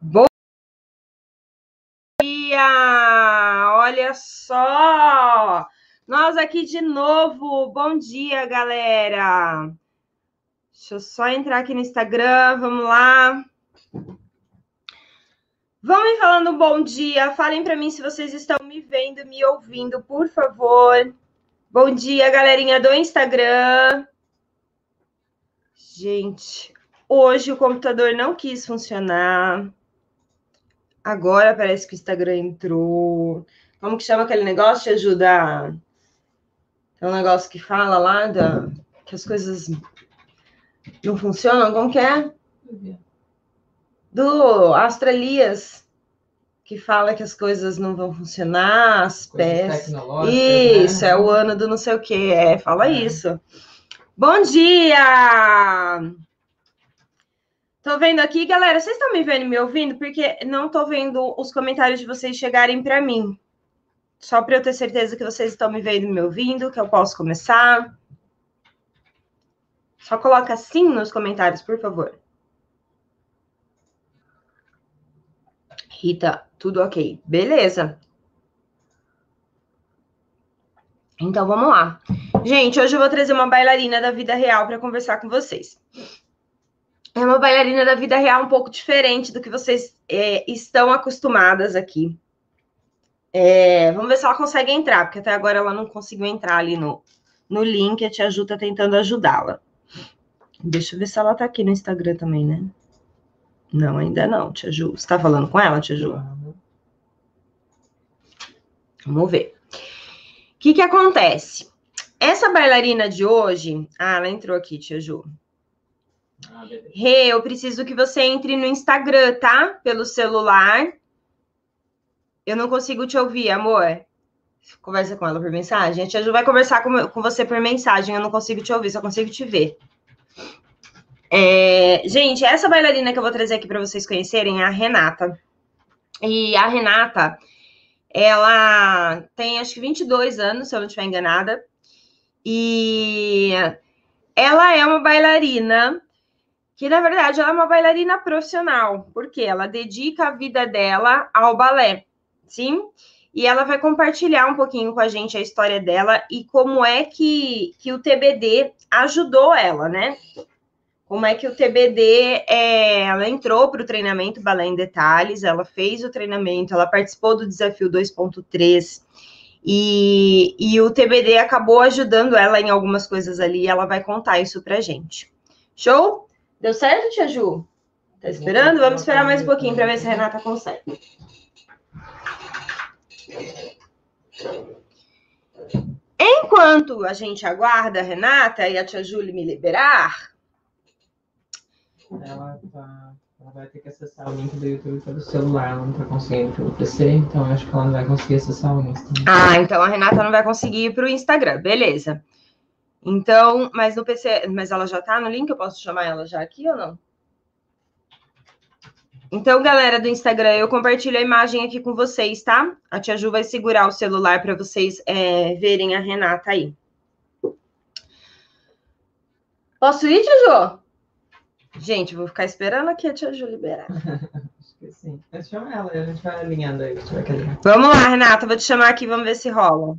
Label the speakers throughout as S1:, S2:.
S1: Bom dia! Olha só! Nós aqui de novo. Bom dia, galera! Deixa eu só entrar aqui no Instagram. Vamos lá. Vão me falando um bom dia. Falem para mim se vocês estão me vendo, me ouvindo, por favor. Bom dia, galerinha do Instagram. Gente, hoje o computador não quis funcionar. Agora parece que o Instagram entrou. Como que chama aquele negócio de ajudar? É um negócio que fala lá da, que as coisas não funcionam. Como que é? Do Astralias, que fala que as coisas não vão funcionar, as peças. Isso, né? é o ano do não sei o que. É, fala é. isso. Bom dia! Tô vendo aqui, galera. Vocês estão me vendo e me ouvindo? Porque não tô vendo os comentários de vocês chegarem para mim. Só para eu ter certeza que vocês estão me vendo e me ouvindo, que eu posso começar. Só coloca assim nos comentários, por favor. Rita, tudo ok. Beleza. Então vamos lá. Gente, hoje eu vou trazer uma bailarina da vida real para conversar com vocês. É uma bailarina da vida real um pouco diferente do que vocês é, estão acostumadas aqui. É, vamos ver se ela consegue entrar, porque até agora ela não conseguiu entrar ali no, no link. A Tia Ju tá tentando ajudá-la. Deixa eu ver se ela tá aqui no Instagram também, né? Não, ainda não, Tia Ju. Você tá falando com ela, Tia Ju? Vamos ver que, que acontece? Essa bailarina de hoje. Ah, ela entrou aqui, tia Ju. Rê, eu preciso que você entre no Instagram, tá? Pelo celular. Eu não consigo te ouvir, amor. Conversa com ela por mensagem. A tia Ju vai conversar com, com você por mensagem. Eu não consigo te ouvir, só consigo te ver. É, gente, essa bailarina que eu vou trazer aqui para vocês conhecerem é a Renata. E a Renata, ela tem acho que 22 anos, se eu não estiver enganada. E ela é uma bailarina que, na verdade, ela é uma bailarina profissional, porque ela dedica a vida dela ao balé, sim? E ela vai compartilhar um pouquinho com a gente a história dela e como é que, que o TBD ajudou ela, né? como é que o TBD é, ela entrou para o treinamento Balé em Detalhes, ela fez o treinamento, ela participou do desafio 2.3 e, e o TBD acabou ajudando ela em algumas coisas ali e ela vai contar isso pra gente. Show? Deu certo, Tia Ju? Tá esperando? Vamos esperar mais um pouquinho para ver se a Renata consegue. Enquanto a gente aguarda a Renata e a Tia Júlia me liberar,
S2: ela, tá, ela vai ter que acessar o link do YouTube pelo celular, ela não tá conseguindo pelo PC, então acho que ela não vai conseguir acessar o Insta.
S1: Ah, então a Renata não vai conseguir ir pro Instagram, beleza. Então, mas no PC, mas ela já tá no link, eu posso chamar ela já aqui ou não? Então, galera do Instagram, eu compartilho a imagem aqui com vocês, tá? A tia Ju vai segurar o celular para vocês é, verem a Renata aí. Posso ir, tia Ju? Gente, vou ficar esperando aqui a tia Ju liberar.
S2: Acho que sim. Mas chama ela e a gente vai alinhando aí.
S1: Vamos lá, Renata, vou te chamar aqui, vamos ver se rola.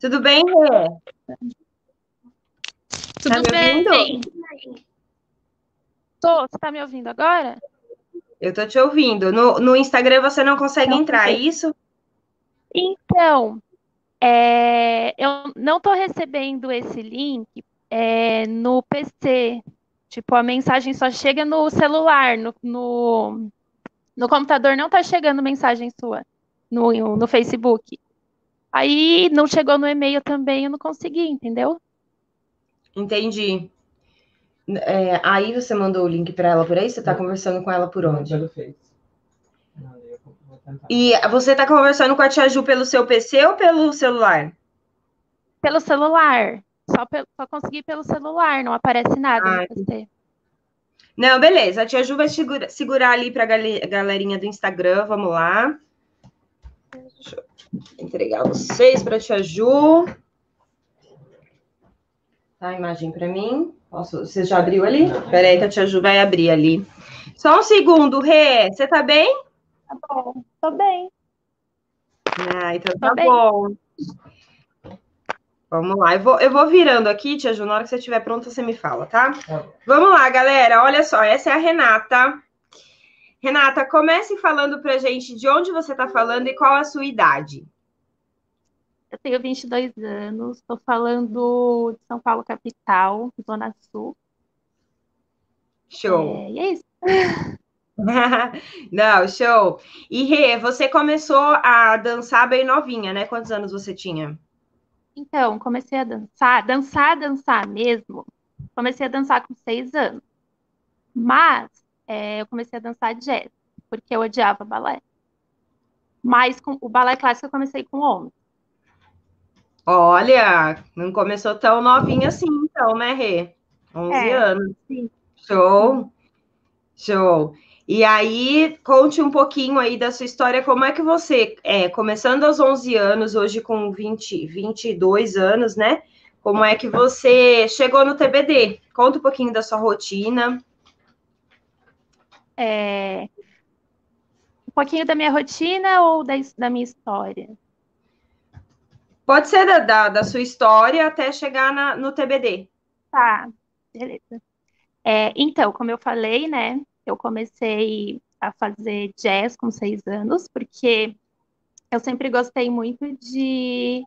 S1: Tudo bem, Rê?
S3: Tudo tá bem? Tô, você tá me ouvindo agora?
S1: Eu tô te ouvindo. No, no Instagram você não consegue não, entrar, é isso?
S3: Então, é, eu não tô recebendo esse link é, no PC. Tipo, a mensagem só chega no celular, no, no, no computador não tá chegando mensagem sua no, no Facebook. Aí não chegou no e-mail também, eu não consegui, entendeu?
S1: Entendi. É, aí você mandou o link para ela por aí? Você tá conversando com ela por onde?
S2: Pelo Face.
S1: E você tá conversando com a Tia Ju pelo seu PC ou pelo celular?
S3: Pelo celular. Só, só consegui pelo celular, não aparece nada ah, no PC.
S1: Não, beleza. A tia Ju vai segura, segurar ali para a galerinha do Instagram. Vamos lá. Deixa eu entregar vocês para a tia Ju. Tá a imagem para mim. Posso, você já abriu ali? Espera aí que a tia Ju vai abrir ali. Só um segundo, Rê, você tá bem?
S3: Tá bom, tô bem.
S1: Ah, então tá bom. Vamos lá, eu vou, eu vou virando aqui, Tia Ju, na hora que você estiver pronta, você me fala, tá? tá Vamos lá, galera, olha só, essa é a Renata. Renata, comece falando pra gente de onde você tá falando e qual a sua idade.
S3: Eu tenho 22 anos, estou falando de São Paulo, capital, Zona Sul.
S1: Show.
S3: É, e é isso.
S1: Não, show. E Rê, você começou a dançar bem novinha, né? Quantos anos você tinha?
S3: Então, comecei a dançar, dançar, dançar mesmo. Comecei a dançar com seis anos. Mas é, eu comecei a dançar jazz, porque eu odiava balé. Mas com o balé clássico eu comecei com 11.
S1: Olha, não começou tão novinha assim, então, né, Rê? 11 é, anos. Sim. Show. Show. E aí, conte um pouquinho aí da sua história, como é que você, é, começando aos 11 anos, hoje com 20, 22 anos, né? Como é que você chegou no TBD? Conta um pouquinho da sua rotina.
S3: É, um pouquinho da minha rotina ou da, da minha história?
S1: Pode ser da, da, da sua história até chegar na, no TBD.
S3: Tá, beleza. É, então, como eu falei, né? Eu comecei a fazer jazz com seis anos, porque eu sempre gostei muito de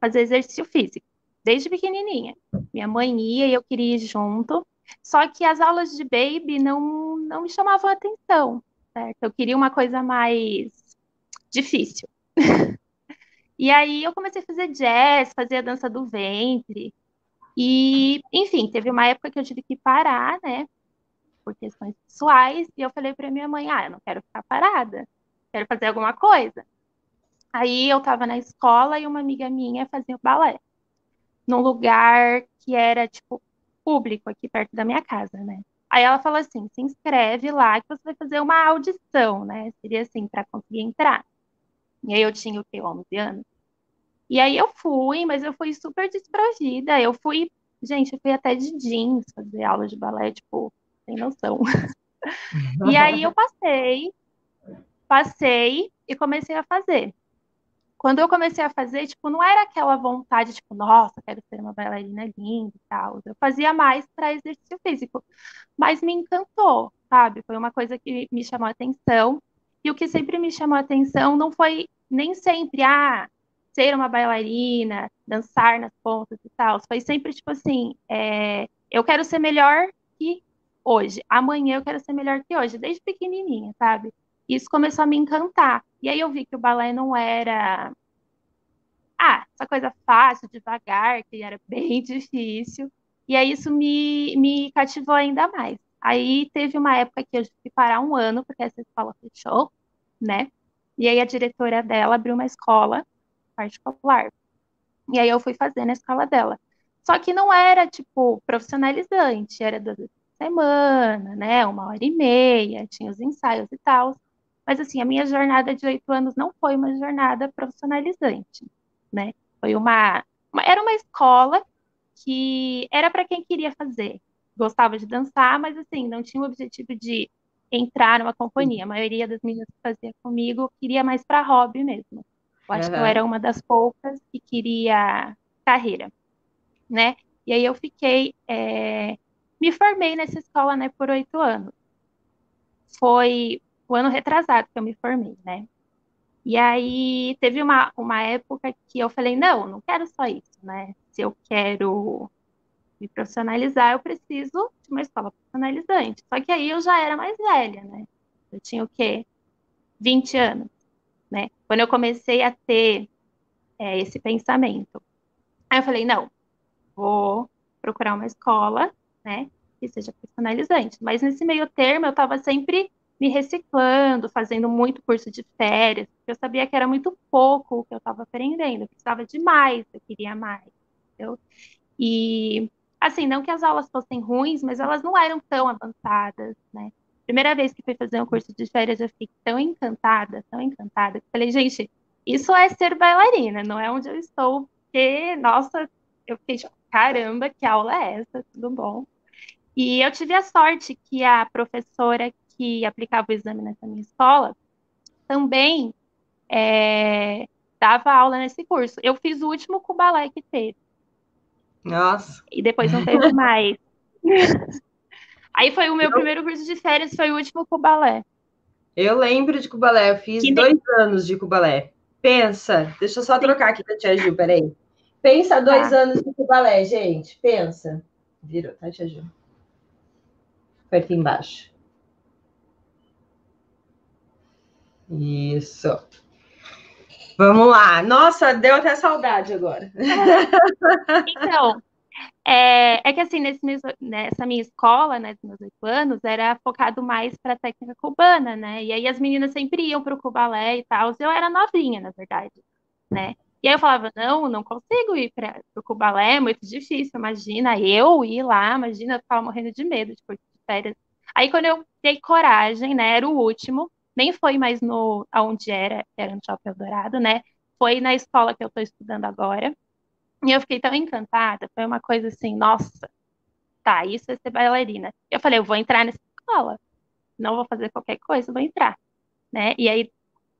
S3: fazer exercício físico, desde pequenininha. Minha mãe ia e eu queria ir junto. Só que as aulas de baby não, não me chamavam atenção, certo? Eu queria uma coisa mais difícil. E aí eu comecei a fazer jazz, fazer a dança do ventre. E, enfim, teve uma época que eu tive que parar, né? Por questões pessoais. E eu falei para minha mãe: ah, eu não quero ficar parada, quero fazer alguma coisa. Aí eu estava na escola e uma amiga minha fazia balé num lugar que era, tipo, público aqui perto da minha casa, né? Aí ela falou assim: se inscreve lá que você vai fazer uma audição, né? Seria assim, para conseguir entrar. E aí eu tinha o quê? 11 anos. E aí eu fui, mas eu fui super desprovida. Eu fui, gente, eu fui até de jeans fazer aula de balé, tipo, sem noção. e aí eu passei, passei e comecei a fazer. Quando eu comecei a fazer, tipo, não era aquela vontade, tipo, nossa, quero ser uma bailarina linda e tal. Eu fazia mais para exercício físico. Mas me encantou, sabe? Foi uma coisa que me chamou a atenção. E o que sempre me chamou a atenção não foi nem sempre, ah, ser uma bailarina, dançar nas pontas e tal. Foi sempre tipo assim, é, eu quero ser melhor que hoje. Amanhã eu quero ser melhor que hoje, desde pequenininha, sabe? Isso começou a me encantar. E aí eu vi que o balé não era ah, essa coisa fácil, devagar, que era bem difícil. E aí isso me, me cativou ainda mais. Aí teve uma época que eu tive que parar um ano, porque essa escola fechou, né? E aí a diretora dela abriu uma escola particular. E aí eu fui fazer na escola dela. Só que não era, tipo, profissionalizante, era duas vezes por semana, né? Uma hora e meia, tinha os ensaios e tal. Mas, assim, a minha jornada de oito anos não foi uma jornada profissionalizante, né? Foi uma, uma era uma escola que era para quem queria fazer. Gostava de dançar, mas, assim, não tinha o objetivo de entrar numa companhia. A maioria das meninas que fazia comigo queria mais para hobby mesmo. Eu acho uhum. que eu era uma das poucas que queria carreira, né? E aí eu fiquei, é... me formei nessa escola, né, por oito anos. Foi o ano retrasado que eu me formei, né? E aí teve uma, uma época que eu falei, não, não quero só isso, né? Se eu quero me profissionalizar, eu preciso de uma escola profissionalizante. Só que aí eu já era mais velha, né? Eu tinha o quê? 20 anos, né? Quando eu comecei a ter é, esse pensamento. Aí eu falei, não, vou procurar uma escola, né? Que seja profissionalizante. Mas nesse meio termo, eu estava sempre me reciclando, fazendo muito curso de férias, porque eu sabia que era muito pouco o que eu estava aprendendo, eu precisava de mais, eu queria mais, entendeu? E Assim, não que as aulas fossem ruins, mas elas não eram tão avançadas, né? Primeira vez que fui fazer um curso de férias, eu fiquei tão encantada, tão encantada, que falei, gente, isso é ser bailarina, não é onde eu estou, porque, nossa, eu fiquei tipo, caramba, que aula é essa? Tudo bom? E eu tive a sorte que a professora que aplicava o exame nessa minha escola também é, dava aula nesse curso. Eu fiz o último Cubalé que teve.
S1: Nossa.
S3: E depois não teve mais. Aí foi o meu eu... primeiro curso de férias, foi o último Cubalé.
S1: Eu lembro de Cubalé, eu fiz que dois nem... anos de Cubalé. Pensa, deixa eu só trocar aqui pra Tia Gil, peraí. Pensa dois tá. anos de Cubalé, gente, pensa. Virou, tá, Tia Gil? Foi aqui embaixo. Isso. Vamos lá. Nossa, deu até saudade agora.
S3: Então, é, é que assim, nesse, nessa minha escola, né, dos meus oito anos, era focado mais para técnica cubana, né? E aí as meninas sempre iam para o cubalé e tal. Eu era novinha, na verdade, né? E aí eu falava, não, não consigo ir para o cubalé, é muito difícil, imagina eu ir lá, imagina, eu ficava morrendo de medo curso de férias. Aí quando eu dei coragem, né, era o último, nem foi mais no aonde era, era no Shopping Eldorado, né? Foi na escola que eu estou estudando agora. E eu fiquei tão encantada, foi uma coisa assim, nossa, tá, isso é ser bailarina. Eu falei, eu vou entrar nessa escola, não vou fazer qualquer coisa, vou entrar, né? E aí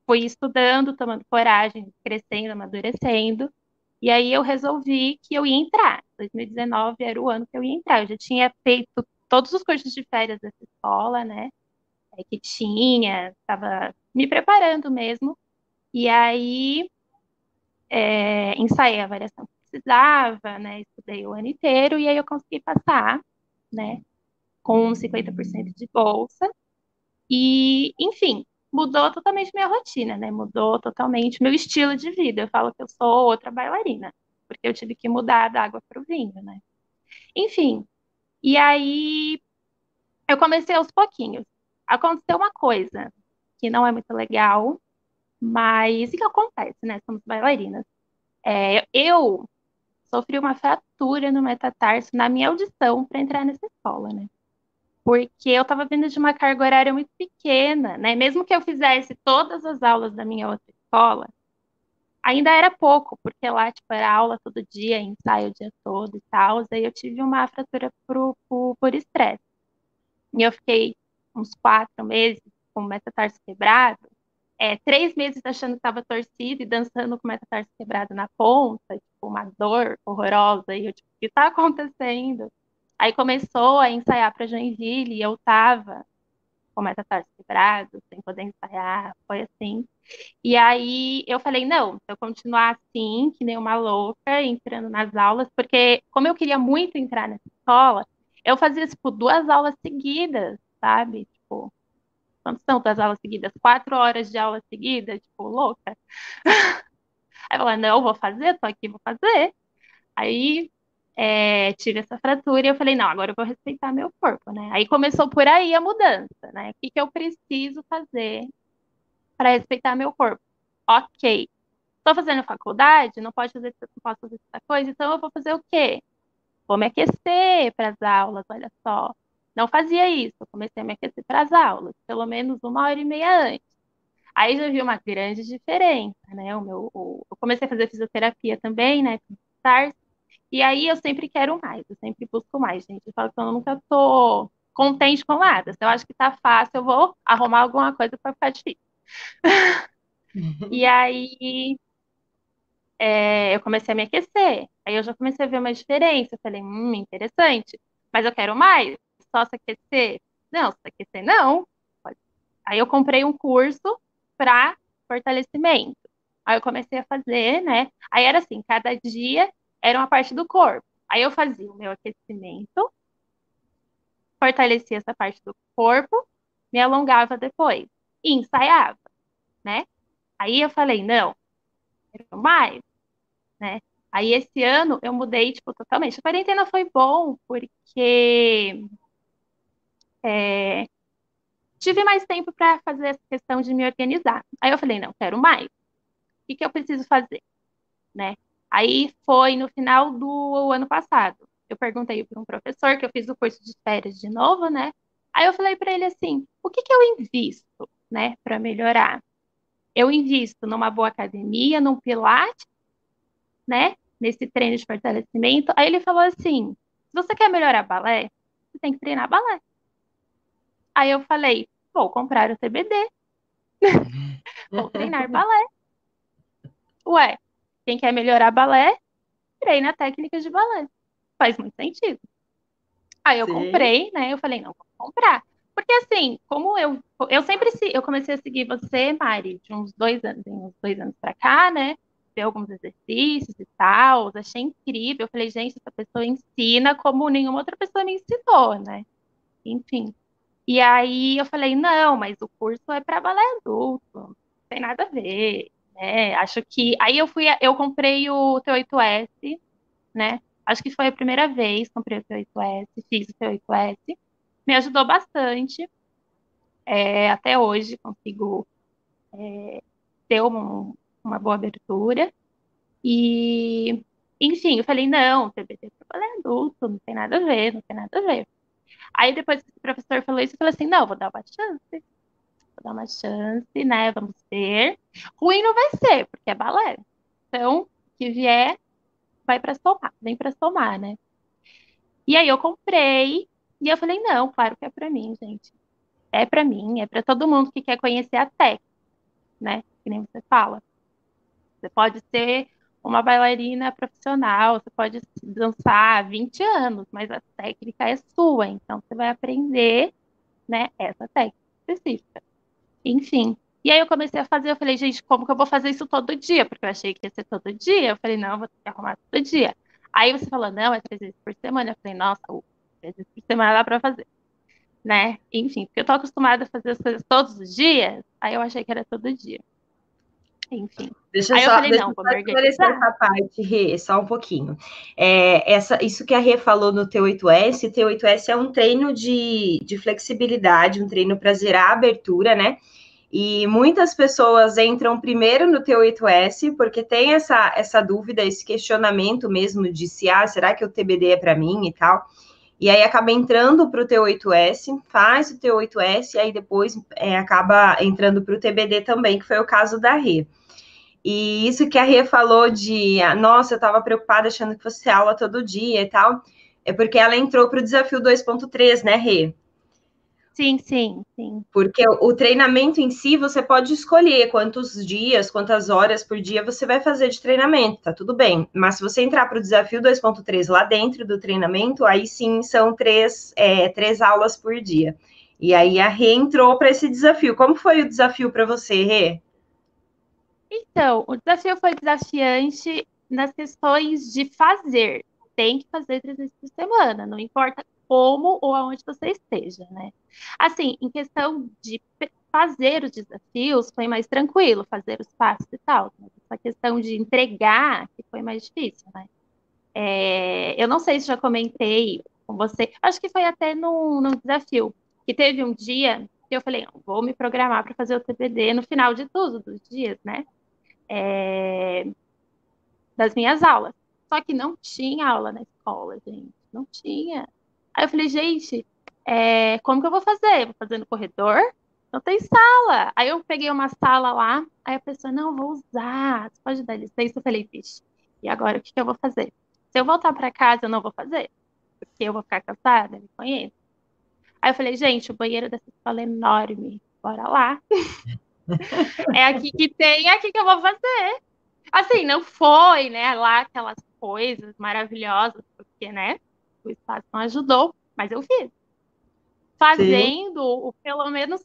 S3: fui estudando, tomando coragem, crescendo, amadurecendo, e aí eu resolvi que eu ia entrar. 2019 era o ano que eu ia entrar. Eu já tinha feito todos os cursos de férias dessa escola, né? É, que tinha, estava me preparando mesmo. E aí é, ensaiei a variação precisava, né? Estudei o ano inteiro e aí eu consegui passar, né? Com 50% de bolsa. E, enfim, mudou totalmente minha rotina, né? Mudou totalmente meu estilo de vida. Eu falo que eu sou outra bailarina, porque eu tive que mudar da água para o vinho, né? Enfim, e aí eu comecei aos pouquinhos. Aconteceu uma coisa que não é muito legal, mas o que acontece, né? Somos bailarinas. É, eu sofri uma fratura no metatarso na minha audição para entrar nessa escola, né? Porque eu estava vindo de uma carga horária muito pequena, né? Mesmo que eu fizesse todas as aulas da minha outra escola, ainda era pouco, porque lá, tipo, era aula todo dia, ensaio o dia todo e tal. Aí eu tive uma fratura por, por, por estresse. E eu fiquei uns quatro meses com o metatarso quebrado, é, três meses achando que estava torcido e dançando com o metatarso quebrado na ponta, tipo, uma dor horrorosa. E eu, tipo, o que está acontecendo? Aí começou a ensaiar para Joinville e eu tava com o metatarso quebrado, sem poder ensaiar, foi assim. E aí eu falei, não, se eu continuar assim, que nem uma louca, entrando nas aulas, porque como eu queria muito entrar nessa escola, eu fazia, tipo, duas aulas seguidas, sabe? Tipo, quantas são duas aulas seguidas? Quatro horas de aula seguida, tipo, louca. Aí falei, não, vou fazer, tô aqui, vou fazer. Aí é, tive essa fratura e eu falei, não, agora eu vou respeitar meu corpo, né? Aí começou por aí a mudança, né? O que, que eu preciso fazer para respeitar meu corpo? Ok. Estou fazendo faculdade, não pode fazer, não posso fazer essa coisa, então eu vou fazer o quê? Vou me aquecer para as aulas, olha só. Não fazia isso, eu comecei a me aquecer para as aulas, pelo menos uma hora e meia antes. Aí já vi uma grande diferença, né? O meu, o, eu comecei a fazer fisioterapia também, né? E aí eu sempre quero mais, eu sempre busco mais, gente. Eu falo que eu nunca tô contente com nada. Se eu acho que tá fácil, eu vou arrumar alguma coisa para ficar difícil. e aí é, eu comecei a me aquecer. Aí eu já comecei a ver uma diferença. Eu falei, hum, interessante. Mas eu quero mais. Só se aquecer? Não, se aquecer não. Aí eu comprei um curso para fortalecimento. Aí eu comecei a fazer, né? Aí era assim, cada dia era uma parte do corpo. Aí eu fazia o meu aquecimento, fortalecia essa parte do corpo, me alongava depois e ensaiava, né? Aí eu falei, não, quero mais, né? Aí esse ano eu mudei, tipo, totalmente. A quarentena foi bom porque é, tive mais tempo para fazer essa questão de me organizar. Aí eu falei, não, quero mais. O que, que eu preciso fazer? Né? Aí foi no final do ano passado. Eu perguntei para um professor que eu fiz o curso de férias de novo, né? Aí eu falei para ele assim: o que, que eu invisto, né, para melhorar? Eu invisto numa boa academia, num pilates, né, nesse treino de fortalecimento. Aí ele falou assim: se você quer melhorar balé, você tem que treinar balé. Aí eu falei, vou comprar o TBD. vou treinar balé. Ué, quem quer melhorar balé, treina técnica de balé. Faz muito sentido. Aí eu Sim. comprei, né? Eu falei, não, vou comprar. Porque assim, como eu, eu sempre eu comecei a seguir você, Mari, de uns dois anos, uns dois anos pra cá, né? Ver alguns exercícios e tal, achei incrível. Eu falei, gente, essa pessoa ensina como nenhuma outra pessoa me ensinou, né? Enfim. E aí eu falei, não, mas o curso é para balé adulto, não tem nada a ver, né? Acho que. Aí eu fui, eu comprei o T8S, né? Acho que foi a primeira vez que comprei o T8S, fiz o T8S. Me ajudou bastante. É, até hoje consigo é, ter um, uma boa abertura. E, enfim, eu falei, não, TBT para balé adulto, não tem nada a ver, não tem nada a ver. Aí depois que o professor falou isso, eu falei assim, não, vou dar uma chance. Vou dar uma chance, né? Vamos ver. Ruim não vai ser, porque é balé. Então, que vier, vai para somar, vem para somar, né? E aí eu comprei e eu falei, não, claro que é para mim, gente. É para mim, é para todo mundo que quer conhecer a técnica, né? Que nem você fala. Você pode ser uma bailarina profissional, você pode dançar há 20 anos, mas a técnica é sua, então você vai aprender, né, essa técnica específica. Enfim. E aí eu comecei a fazer, eu falei, gente, como que eu vou fazer isso todo dia? Porque eu achei que ia ser todo dia. Eu falei, não, eu vou ter que arrumar todo dia. Aí você falou, não, é três vezes por semana. Eu falei, nossa, três vezes por semana dá pra fazer. Né? Enfim, porque eu tô acostumada a fazer as coisas todos os dias, aí eu achei que era todo dia. Enfim.
S1: Deixa Aí só, eu falei, deixa não, vou esclarecer essa parte, Rê, só um pouquinho. É, essa, isso que a Rê falou no T8S, o T8S é um treino de, de flexibilidade, um treino para gerar abertura, né? E muitas pessoas entram primeiro no T8S porque tem essa, essa dúvida, esse questionamento mesmo de se, ah, será que o TBD é para mim e tal. E aí acaba entrando para o T8S, faz o T8S, e aí depois é, acaba entrando para o TBD também, que foi o caso da Rê. E isso que a Rê falou de, ah, nossa, eu estava preocupada achando que fosse aula todo dia e tal, é porque ela entrou para o desafio 2.3, né, Rê?
S3: Sim, sim, sim.
S1: Porque o treinamento em si, você pode escolher quantos dias, quantas horas por dia você vai fazer de treinamento, tá tudo bem. Mas se você entrar para o desafio 2.3 lá dentro do treinamento, aí sim são três, é, três aulas por dia. E aí a Rê entrou para esse desafio. Como foi o desafio para você, Rê?
S3: Então, o desafio foi desafiante nas questões de fazer. Tem que fazer três vezes por semana, não importa como ou aonde você esteja, né? Assim, em questão de fazer os desafios, foi mais tranquilo, fazer os passos e tal. Mas essa questão de entregar, que foi mais difícil, né? É, eu não sei se já comentei com você, acho que foi até no desafio, que teve um dia que eu falei, vou me programar para fazer o TPD no final de tudo, dos dias, né? É, das minhas aulas. Só que não tinha aula na escola, gente. Não tinha. Aí eu falei, gente, é, como que eu vou fazer? Vou fazer no corredor? Não tem sala. Aí eu peguei uma sala lá, aí a pessoa, não, vou usar, você pode dar licença? Eu falei, vixe, e agora o que, que eu vou fazer? Se eu voltar para casa, eu não vou fazer, porque eu vou ficar cansada, me conheço. Aí eu falei, gente, o banheiro dessa escola é enorme, bora lá. é aqui que tem, é aqui que eu vou fazer. Assim, não foi, né, lá aquelas coisas maravilhosas, porque, né, o espaço não ajudou, mas eu fiz. Fazendo, o, pelo menos,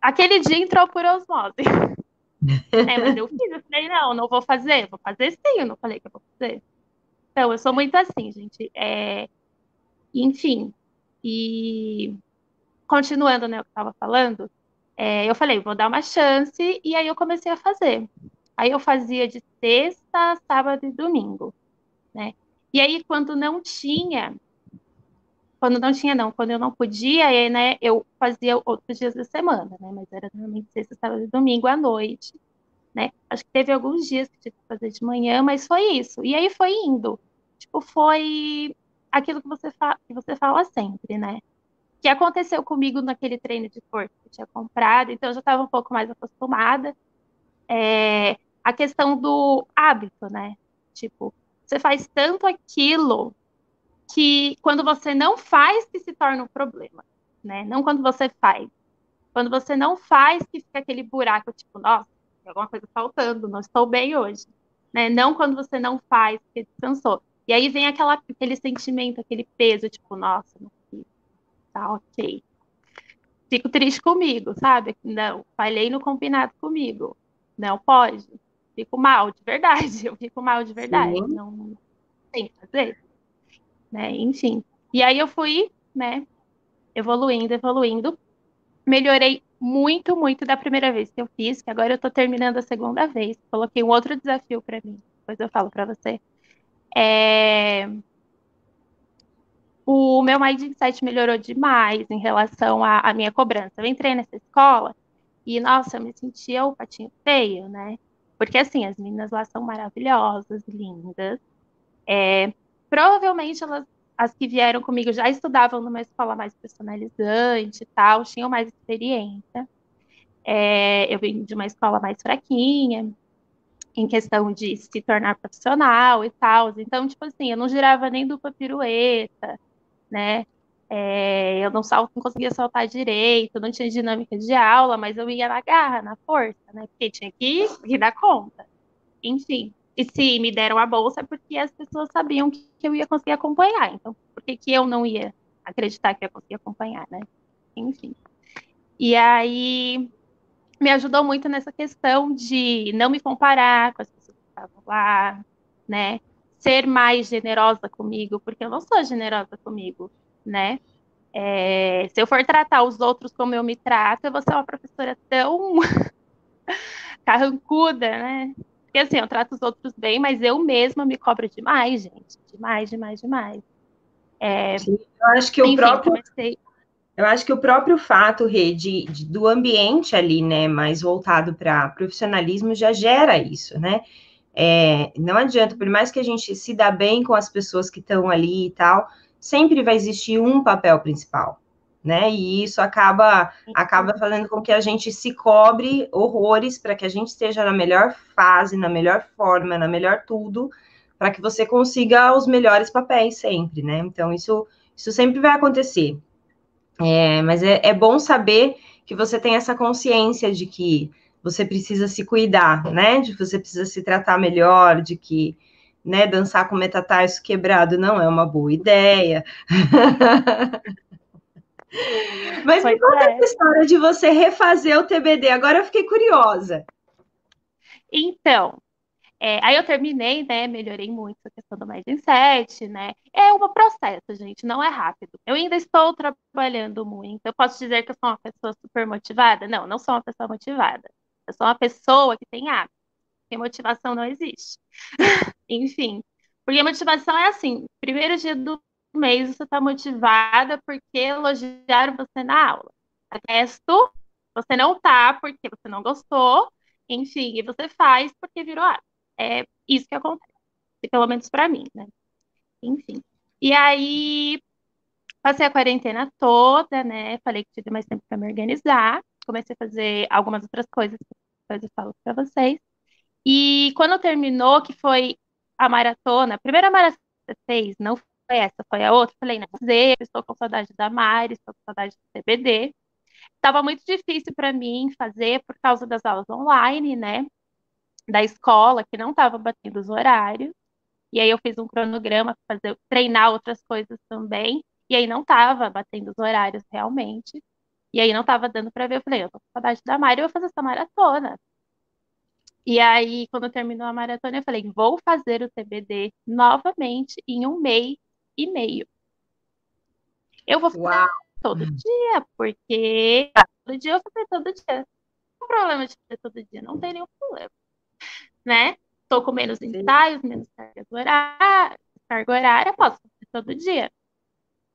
S3: aquele dia entrou por osmose. é, mas eu fiz, eu falei, não, não vou fazer, vou fazer sim, eu não falei que eu vou fazer. Então, eu sou muito assim, gente. É... Enfim, e continuando, né, o que eu estava falando, é, eu falei, vou dar uma chance, e aí eu comecei a fazer. Aí eu fazia de sexta, sábado e domingo, né? E aí, quando não tinha, quando não tinha, não, quando eu não podia, aí, né, eu fazia outros dias da semana, né? Mas era normalmente sexta, sábado e domingo à noite, né? Acho que teve alguns dias que tive que fazer de manhã, mas foi isso. E aí foi indo. Tipo, foi aquilo que você, fa que você fala sempre, né? Que aconteceu comigo naquele treino de força que eu tinha comprado, então eu já estava um pouco mais acostumada. É, a questão do hábito, né? Tipo, você faz tanto aquilo que quando você não faz que se torna um problema, né? Não quando você faz. Quando você não faz, que fica aquele buraco, tipo, nossa, tem alguma coisa faltando, não estou bem hoje. Né? Não quando você não faz, porque descansou. E aí vem aquela, aquele sentimento, aquele peso, tipo, nossa, não. Tá ok. Fico triste comigo, sabe? Não, falhei no combinado comigo. Não pode. Fico mal, de verdade. Eu fico mal de verdade. Sim. Não tem que fazer. Né? Enfim. E aí eu fui, né, evoluindo, evoluindo. Melhorei muito, muito da primeira vez que eu fiz, que agora eu tô terminando a segunda vez. Coloquei um outro desafio para mim, depois eu falo para você. É... O meu mindset melhorou demais em relação à, minha cobrança. Eu entrei nessa escola e, nossa, eu me sentia o patinho feio, né? Porque, assim, as meninas lá são maravilhosas, lindas. É, provavelmente elas as que vieram comigo já estudavam numa escola mais personalizante e tal, tinham mais experiência. É, eu vim de uma escola mais fraquinha, em questão de se tornar profissional e tal. Então, tipo assim, eu não girava nem dupla pirueta, né? É, eu não, salto, não conseguia saltar direito, não tinha dinâmica de aula, mas eu ia na garra, na força, né? Porque tinha que, que dar conta. Enfim. E se me deram a bolsa é porque as pessoas sabiam que, eu ia conseguir acompanhar. Então, por que, que eu não ia acreditar que ia conseguir acompanhar, né? Enfim. E aí me ajudou muito nessa questão de não me comparar com as pessoas que estavam lá, né? Ser mais generosa comigo, porque eu não sou generosa comigo, né? É, se eu for tratar os outros como eu me trato, eu vou ser uma professora tão carrancuda, né? Porque assim, eu trato os outros bem, mas eu mesma me cobro demais, gente. Demais, demais, demais.
S1: É, Sim, eu acho que enfim, o próprio. Comecei... Eu acho que o próprio fato, Rê, de, de, do ambiente ali, né, mais voltado para profissionalismo, já gera isso, né? É, não adianta, por mais que a gente se dá bem com as pessoas que estão ali e tal, sempre vai existir um papel principal né? E isso acaba acaba fazendo com que a gente se cobre horrores para que a gente esteja na melhor fase, na melhor forma, na melhor tudo, para que você consiga os melhores papéis sempre, né? Então isso isso sempre vai acontecer. É, mas é, é bom saber que você tem essa consciência de que você precisa se cuidar, né? De que você precisa se tratar melhor, de que né, dançar com metatarso quebrado não é uma boa ideia. Mas me conta é. essa história de você refazer o TBD. Agora eu fiquei curiosa.
S3: Então, é, aí eu terminei, né? Melhorei muito a questão do mindset, né? É um processo, gente, não é rápido. Eu ainda estou trabalhando muito. Eu posso dizer que eu sou uma pessoa super motivada? Não, não sou uma pessoa motivada. Eu sou uma pessoa que tem hábito. Porque motivação não existe. Enfim. Porque motivação é assim: primeiro dia do mês você está motivada porque elogiaram você na aula. O resto, você não tá porque você não gostou, enfim, e você faz porque virou hábito. É isso que acontece, pelo menos para mim, né? Enfim. E aí, passei a quarentena toda, né? Falei que tive mais tempo para me organizar. Comecei a fazer algumas outras coisas depois eu falo para vocês. E quando terminou, que foi a maratona, a primeira maratona que você fez, não foi essa, foi a outra. Falei, não, fazer, estou com saudade da Mari, estou com saudade do CBD. Estava muito difícil para mim fazer por causa das aulas online, né? Da escola, que não estava batendo os horários. E aí eu fiz um cronograma para treinar outras coisas também. E aí não estava batendo os horários realmente. E aí não estava dando para ver. Eu falei, eu tô com saudade da Mari, eu vou fazer essa maratona. E aí, quando terminou a maratona, eu falei, vou fazer o TBD novamente em um mês e meio. Eu vou fazer Uau. todo dia, porque todo dia eu vou fazer todo dia. Não tem problema de fazer todo dia, não tem nenhum problema. Né? Estou com menos ensaios, menos carga horária, carga horária, posso fazer todo dia.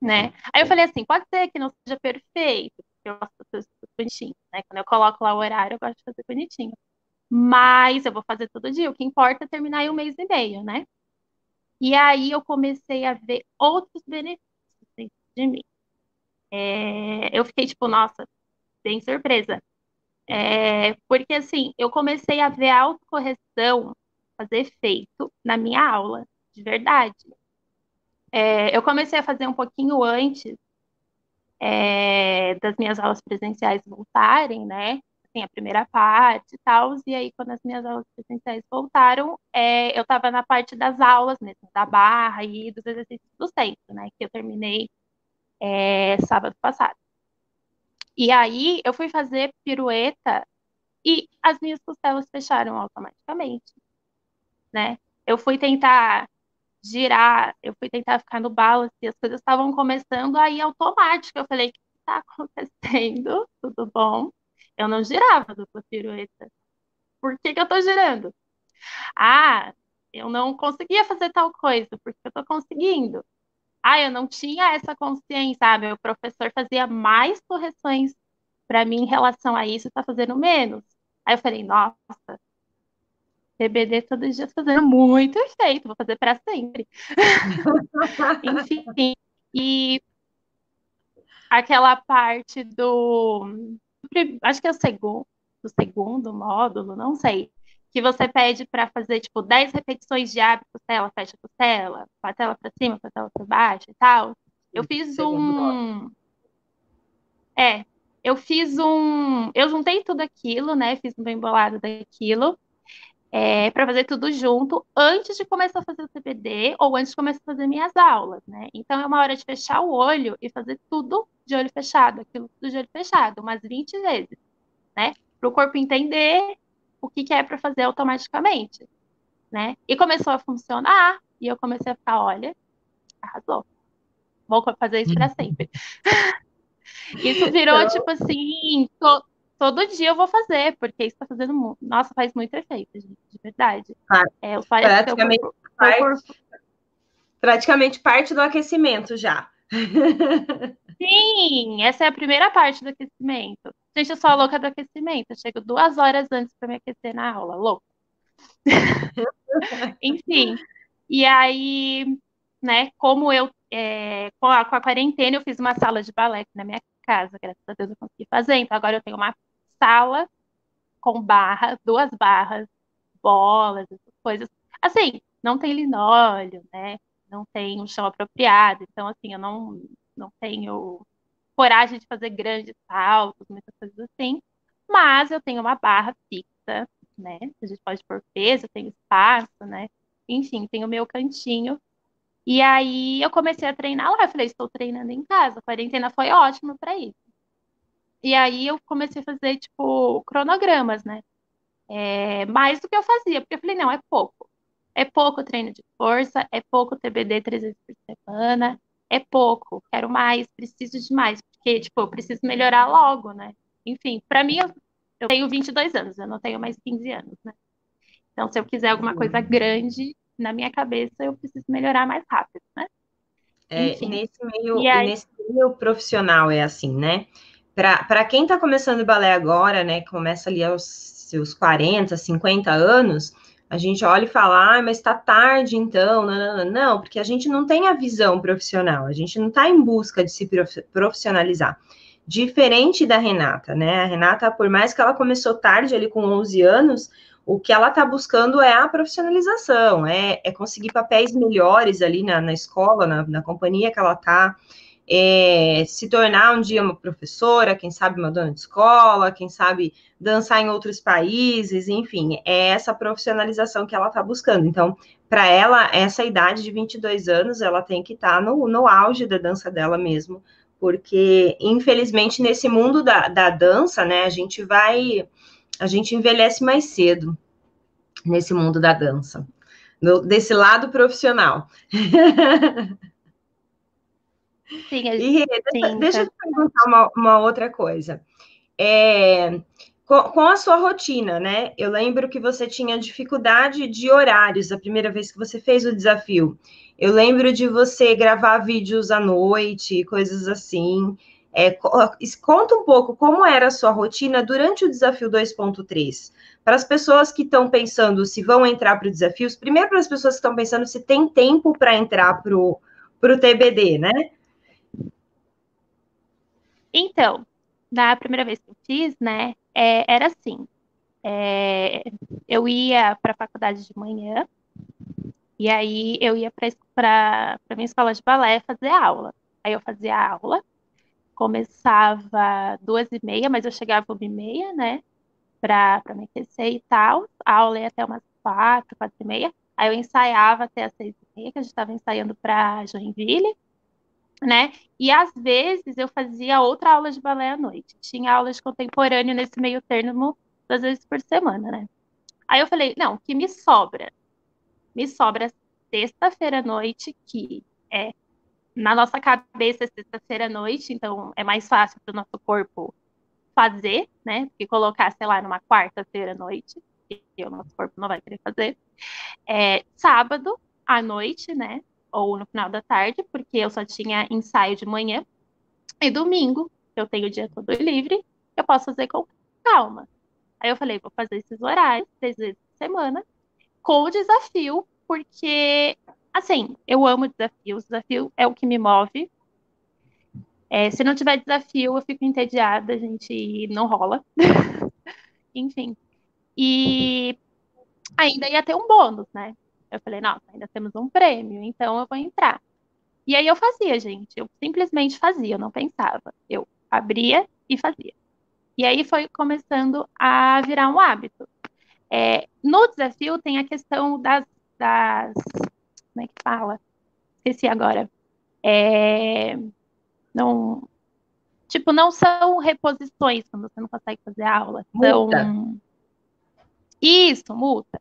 S3: Né? Aí eu falei assim, pode ser que não seja perfeito, eu gosto de fazer bonitinho, né? Quando eu coloco lá o horário, eu gosto de fazer bonitinho. Mas eu vou fazer todo dia. O que importa é terminar em um mês e meio, né? E aí eu comecei a ver outros benefícios dentro de mim. É, eu fiquei tipo, nossa, bem surpresa. É, porque assim, eu comecei a ver a autocorreção fazer efeito na minha aula, de verdade. É, eu comecei a fazer um pouquinho antes é, das minhas aulas presenciais voltarem, né? Assim, a primeira parte e tal, e aí quando as minhas aulas presenciais voltaram, é, eu estava na parte das aulas mesmo, da barra e dos exercícios do centro, né? Que eu terminei é, sábado passado. E aí eu fui fazer pirueta e as minhas costelas fecharam automaticamente, né? Eu fui tentar girar, eu fui tentar ficar no balance, e as coisas estavam começando aí automático. Eu falei, o que está acontecendo? Tudo bom? Eu não girava dupla pirueta. Por que que eu tô girando? Ah, eu não conseguia fazer tal coisa, porque eu tô conseguindo. Ah, eu não tinha essa consciência, sabe? O professor fazia mais correções para mim em relação a isso, tá fazendo menos. Aí eu falei, nossa, TBD todos os dias fazendo muito efeito, vou fazer para sempre. Enfim, e aquela parte do. Acho que é o segundo, do segundo módulo, não sei. Que você pede para fazer, tipo, 10 repetições de abre costela, fecha costela, patela para cima, patela para baixo e tal. Eu fiz um. É, eu fiz um. Eu juntei tudo aquilo, né? Fiz um bem bolado daquilo é, para fazer tudo junto antes de começar a fazer o CPD ou antes de começar a fazer minhas aulas, né? Então é uma hora de fechar o olho e fazer tudo de olho fechado, aquilo tudo de olho fechado, umas 20 vezes, né? Para o corpo entender o que, que é para fazer automaticamente, né? E começou a funcionar e eu comecei a ficar, olha, arrasou. Vou fazer isso para sempre. isso virou, então... tipo assim, todo dia eu vou fazer, porque isso tá fazendo muito. Nossa, faz muito efeito, gente, de verdade.
S1: Ah, é, praticamente, parte, praticamente parte do aquecimento já.
S3: Sim, essa é a primeira parte do aquecimento. Gente, eu sou a louca do aquecimento. Eu chego duas horas antes para me aquecer na aula, louco. Enfim, e aí, né, como eu, é, com, a, com a quarentena, eu fiz uma sala de balé aqui na minha casa, graças a Deus eu consegui fazer. Então agora eu tenho uma sala com barra, duas barras, bolas, coisas. Assim, não tem linóleo, né? Não tem um chão apropriado. Então, assim, eu não, não tenho coragem de fazer grandes saltos, muitas coisas assim. Mas eu tenho uma barra fixa, né? A gente pode pôr peso, tem espaço, né? Enfim, tem o meu cantinho. E aí eu comecei a treinar lá. Eu falei, estou treinando em casa. A quarentena foi ótima para isso. E aí eu comecei a fazer, tipo, cronogramas, né? É, mais do que eu fazia, porque eu falei, não, é pouco. É pouco treino de força, é pouco TBD três vezes por semana, é pouco, quero mais, preciso de mais, porque, tipo, eu preciso melhorar logo, né? Enfim, para mim, eu, eu tenho 22 anos, eu não tenho mais 15 anos, né? Então, se eu quiser alguma coisa grande na minha cabeça, eu preciso melhorar mais rápido, né?
S1: É, nesse meio, aí... nesse meio profissional é assim, né? Para quem está começando balé agora, né, começa ali aos seus 40, 50 anos, a gente olha e fala, ah, mas está tarde então, não, não, não, não, porque a gente não tem a visão profissional, a gente não está em busca de se profissionalizar. Diferente da Renata, né? A Renata, por mais que ela começou tarde, ali com 11 anos, o que ela está buscando é a profissionalização, é, é conseguir papéis melhores ali na, na escola, na, na companhia que ela está é, se tornar um dia uma professora, quem sabe uma dona de escola, quem sabe dançar em outros países, enfim, é essa profissionalização que ela está buscando. Então, para ela, essa idade de 22 anos, ela tem que estar tá no, no auge da dança dela mesmo, porque, infelizmente, nesse mundo da, da dança, né, a gente vai, a gente envelhece mais cedo nesse mundo da dança, no, desse lado profissional.
S3: Sim, e
S1: deixa, deixa eu te perguntar uma, uma outra coisa. É, com, com, a sua rotina, né? Eu lembro que você tinha dificuldade de horários a primeira vez que você fez o desafio. Eu lembro de você gravar vídeos à noite, coisas assim. É, conta um pouco como era a sua rotina durante o desafio 2.3. Para as pessoas que estão pensando se vão entrar para o desafio, primeiro para as pessoas que estão pensando se tem tempo para entrar para o TBD, né?
S3: Então, na primeira vez que eu fiz, né, é, era assim. É, eu ia para a faculdade de manhã, e aí eu ia para a minha escola de balé fazer aula. Aí eu fazia aula, começava duas e meia, mas eu chegava uma e meia, né? Pra me aquecer e tal. A aula ia até umas quatro, quatro e meia. Aí eu ensaiava até as seis e meia, que a gente estava ensaiando para Joinville, né? E às vezes eu fazia outra aula de balé à noite. Tinha aula de contemporâneo nesse meio termo, duas vezes por semana, né? Aí eu falei, não, o que me sobra? Me sobra sexta-feira à noite, que é na nossa cabeça é sexta-feira à noite, então é mais fácil para o nosso corpo fazer, né? Do que colocar, sei lá, numa quarta-feira à noite, que o nosso corpo não vai querer fazer. É, sábado à noite, né? Ou no final da tarde, porque eu só tinha ensaio de manhã. E domingo, eu tenho o dia todo livre, eu posso fazer com calma. Aí eu falei, vou fazer esses horários, três vezes por semana, com o desafio, porque, assim, eu amo desafios, desafio é o que me move. É, se não tiver desafio, eu fico entediada, gente, não rola. Enfim. E ainda ia ter um bônus, né? Eu falei, nossa, ainda temos um prêmio, então eu vou entrar. E aí eu fazia, gente, eu simplesmente fazia, eu não pensava. Eu abria e fazia. E aí foi começando a virar um hábito. É, no desafio tem a questão das, das. Como é que fala? Esqueci agora. É, não, tipo, não são reposições quando você não consegue fazer aula. São. Multa. Isso, multa.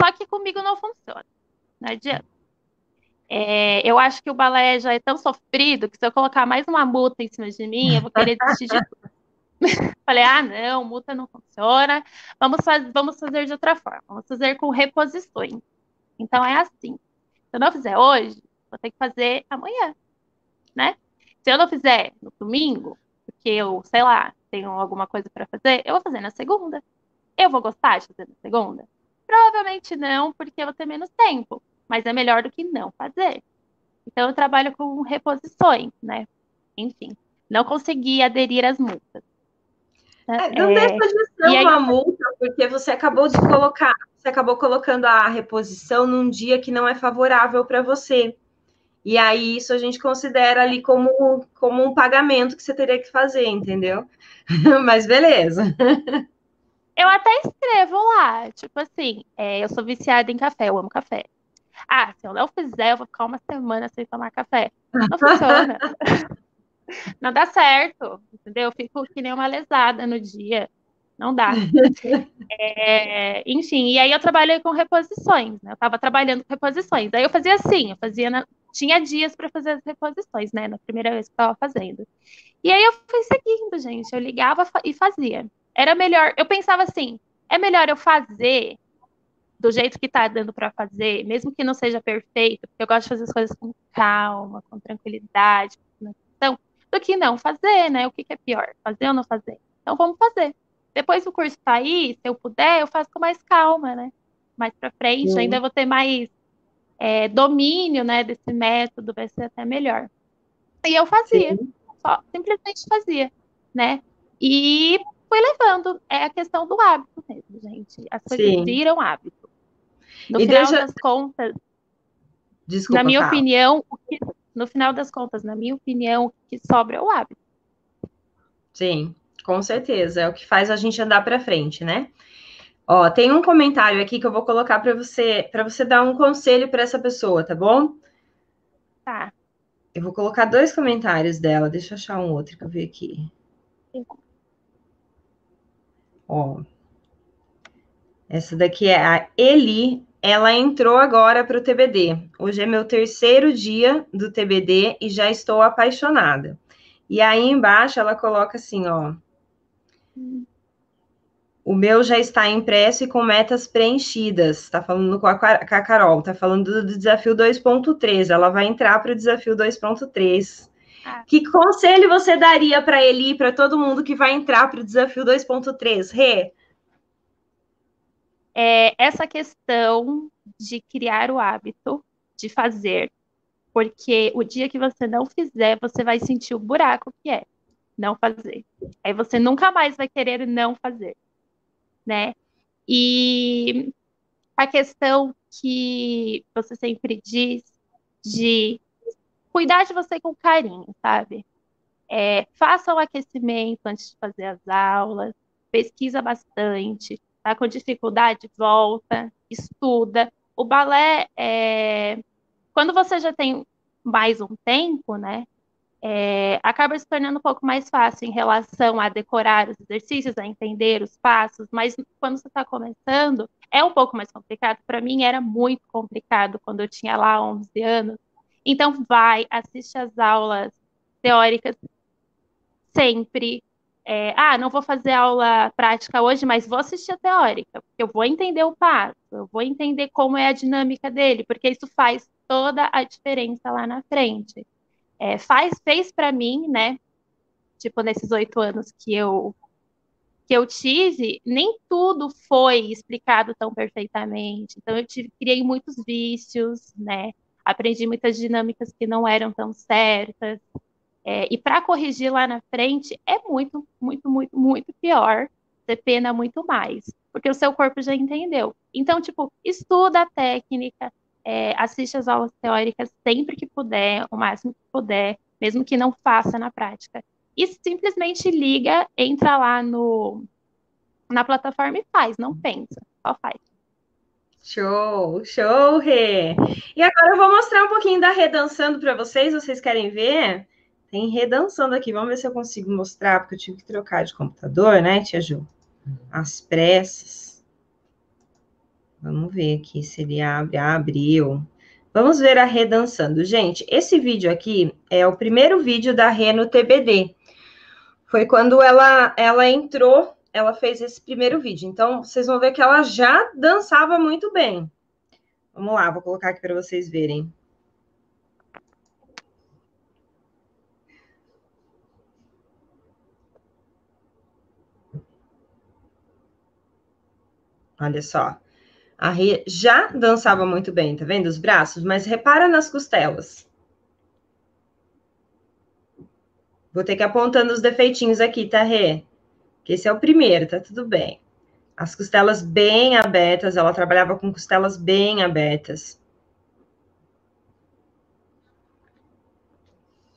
S3: Só que comigo não funciona. Não adianta. É, eu acho que o balé já é tão sofrido que se eu colocar mais uma multa em cima de mim, eu vou querer desistir de tudo. Falei, ah, não, multa não funciona, vamos, faz, vamos fazer de outra forma, vamos fazer com reposições. Então é assim, se eu não fizer hoje, vou ter que fazer amanhã, né? Se eu não fizer no domingo, porque eu, sei lá, tenho alguma coisa para fazer, eu vou fazer na segunda. Eu vou gostar de fazer na segunda? Provavelmente não, porque eu vou ter menos tempo, mas é melhor do que não fazer. Então eu trabalho com reposições, né? Enfim, não consegui aderir às multas.
S1: É, não é, deixa de ser uma aí... multa, porque você acabou de colocar, você acabou colocando a reposição num dia que não é favorável para você. E aí isso a gente considera ali como, como um pagamento que você teria que fazer, entendeu? Mas beleza.
S3: Eu até escrevo lá, tipo assim, é, eu sou viciada em café, eu amo café. Ah, se eu não fizer, eu vou ficar uma semana sem tomar café. Não funciona. não dá certo, entendeu? Eu fico que nem uma lesada no dia. Não dá. É, enfim, e aí eu trabalhei com reposições, né? Eu estava trabalhando com reposições. Aí eu fazia assim, eu fazia na... tinha dias para fazer as reposições, né? Na primeira vez que eu estava fazendo. E aí eu fui seguindo, gente. Eu ligava e fazia. Era melhor, eu pensava assim, é melhor eu fazer do jeito que tá dando para fazer, mesmo que não seja perfeito, porque eu gosto de fazer as coisas com calma, com tranquilidade, então, do que não fazer, né? O que, que é pior, fazer ou não fazer? Então vamos fazer. Depois o curso tá aí, se eu puder, eu faço com mais calma, né? Mais para frente, Sim. ainda vou ter mais é, domínio, né, desse método, vai ser até melhor. E eu fazia, Sim. só simplesmente fazia, né? E fui levando. É a questão do hábito mesmo, gente. As coisas Sim. viram hábito. No e final deixa... das contas, Desculpa, na minha fala. opinião, que, no final das contas, na minha opinião, o que sobra é o hábito.
S1: Sim, com certeza. É o que faz a gente andar para frente, né? Ó, tem um comentário aqui que eu vou colocar para você, para você dar um conselho para essa pessoa, tá bom?
S3: Tá.
S1: Eu vou colocar dois comentários dela. Deixa eu achar um outro que eu vi aqui. Sim. Ó. Essa daqui é a Eli. Ela entrou agora para o TBD. Hoje é meu terceiro dia do TBD e já estou apaixonada. E aí embaixo ela coloca assim, ó. O meu já está impresso e com metas preenchidas. Está falando com a, com a Carol, está falando do, desafio 2.3. Ela vai entrar para o desafio 2.3. Que conselho você daria para ele e para todo mundo que vai entrar para o desafio 2.3? Rê?
S3: É essa questão de criar o hábito de fazer, porque o dia que você não fizer, você vai sentir o buraco que é não fazer. Aí você nunca mais vai querer não fazer, né? E a questão que você sempre diz de cuidar de você com carinho, sabe? É, faça o aquecimento antes de fazer as aulas, pesquisa bastante, tá com dificuldade, volta, estuda. O balé, é, quando você já tem mais um tempo, né, é, acaba se tornando um pouco mais fácil em relação a decorar os exercícios, a entender os passos, mas quando você está começando, é um pouco mais complicado. Para mim era muito complicado quando eu tinha lá 11 anos. Então vai, assiste as aulas teóricas sempre. É, ah, não vou fazer aula prática hoje, mas vou assistir a teórica, porque eu vou entender o passo, eu vou entender como é a dinâmica dele, porque isso faz toda a diferença lá na frente. É, faz, fez para mim, né? Tipo, nesses oito anos que eu que eu tive, nem tudo foi explicado tão perfeitamente. Então, eu tive, criei muitos vícios, né? Aprendi muitas dinâmicas que não eram tão certas. É, e para corrigir lá na frente é muito, muito, muito, muito pior. Você pena muito mais, porque o seu corpo já entendeu. Então, tipo, estuda a técnica, é, assiste as aulas teóricas sempre que puder, o máximo que puder, mesmo que não faça na prática. E simplesmente liga, entra lá no, na plataforma e faz, não pensa, só faz.
S1: Show, show, Rê. E agora eu vou mostrar um pouquinho da Rê dançando para vocês, vocês querem ver? Tem redançando aqui. Vamos ver se eu consigo mostrar, porque eu tive que trocar de computador, né, Tia Ju? As pressas. Vamos ver aqui se ele abre. abriu. Vamos ver a Rê dançando. Gente, esse vídeo aqui é o primeiro vídeo da Rê no TBD. Foi quando ela, ela entrou, ela fez esse primeiro vídeo. Então, vocês vão ver que ela já dançava muito bem. Vamos lá, vou colocar aqui para vocês verem. Olha só. A Rê já dançava muito bem, tá vendo? Os braços, mas repara nas costelas. Vou ter que apontando os defeitinhos aqui, tá, Rê? Que esse é o primeiro, tá tudo bem. As costelas bem abertas, ela trabalhava com costelas bem abertas.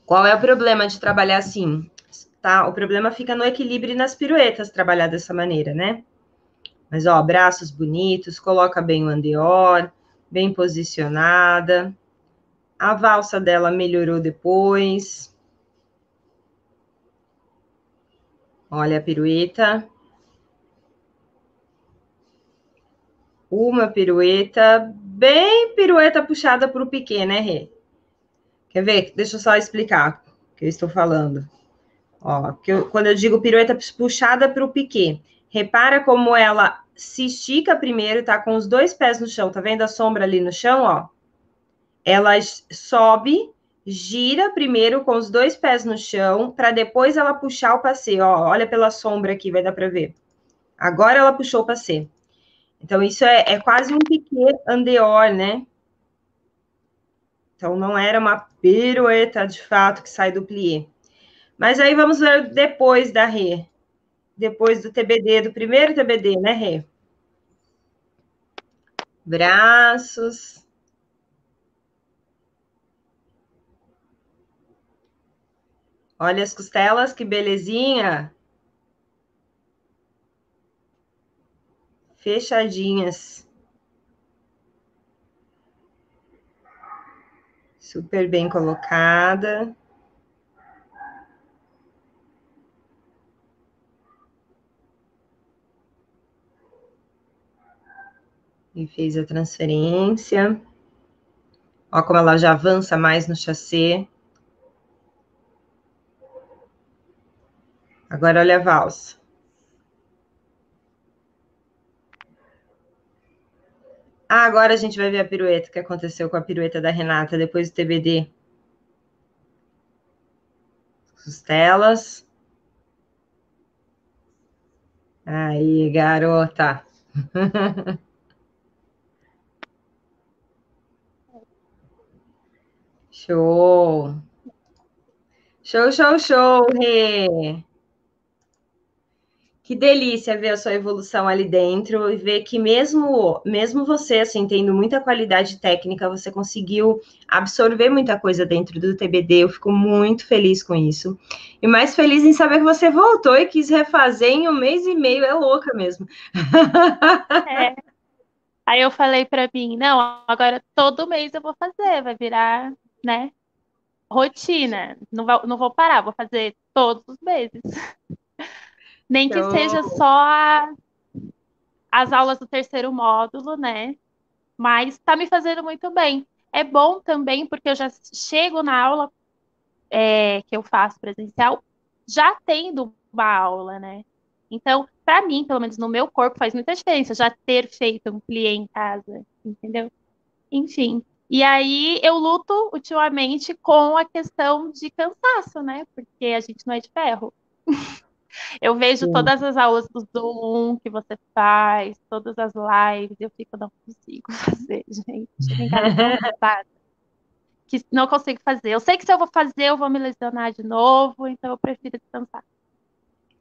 S1: Qual é o problema de trabalhar assim? Tá? O problema fica no equilíbrio e nas piruetas trabalhar dessa maneira, né? Mas, ó, braços bonitos, coloca bem o andeor, bem posicionada. A valsa dela melhorou depois. Olha a pirueta. Uma pirueta, bem pirueta puxada para o piquê, né, Rê? Quer ver? Deixa eu só explicar o que eu estou falando. Ó, eu, quando eu digo pirueta puxada para o piquê, Repara como ela se estica primeiro, tá com os dois pés no chão, tá vendo a sombra ali no chão, ó? Ela sobe, gira primeiro com os dois pés no chão, para depois ela puxar o passeio, ó. Olha pela sombra aqui, vai dar para ver. Agora ela puxou o passeio. Então, isso é, é quase um piquet andeor, né? Então, não era uma pirueta, de fato, que sai do plié. Mas aí, vamos ver depois da ré depois do TBD, do primeiro TBD, né, Rê? Braços. Olha as costelas, que belezinha. Fechadinhas. Super bem colocada. e fez a transferência. Ó como ela já avança mais no chassi. Agora olha a valsa. Ah, agora a gente vai ver a pirueta que aconteceu com a pirueta da Renata depois do TBD. Costelas. Aí, garota. Show! Show, show, show, Rê! Que delícia ver a sua evolução ali dentro e ver que mesmo mesmo você assim tendo muita qualidade técnica, você conseguiu absorver muita coisa dentro do TBD. Eu fico muito feliz com isso. E mais feliz em saber que você voltou e quis refazer em um mês e meio. É louca mesmo.
S3: É. Aí eu falei para mim, não, agora todo mês eu vou fazer, vai virar, né, rotina. Não vou, não vou parar, vou fazer todos os meses. Nem que então... seja só a, as aulas do terceiro módulo, né? Mas está me fazendo muito bem. É bom também, porque eu já chego na aula é, que eu faço presencial, já tendo uma aula, né? Então, para mim, pelo menos no meu corpo, faz muita diferença já ter feito um plié em casa, entendeu? Enfim. E aí eu luto ultimamente com a questão de cansaço, né? Porque a gente não é de ferro. Eu vejo Sim. todas as aulas do Zoom que você faz, todas as lives, eu fico, não consigo fazer, gente. que não consigo fazer. Eu sei que se eu vou fazer, eu vou me lesionar de novo, então eu prefiro descansar.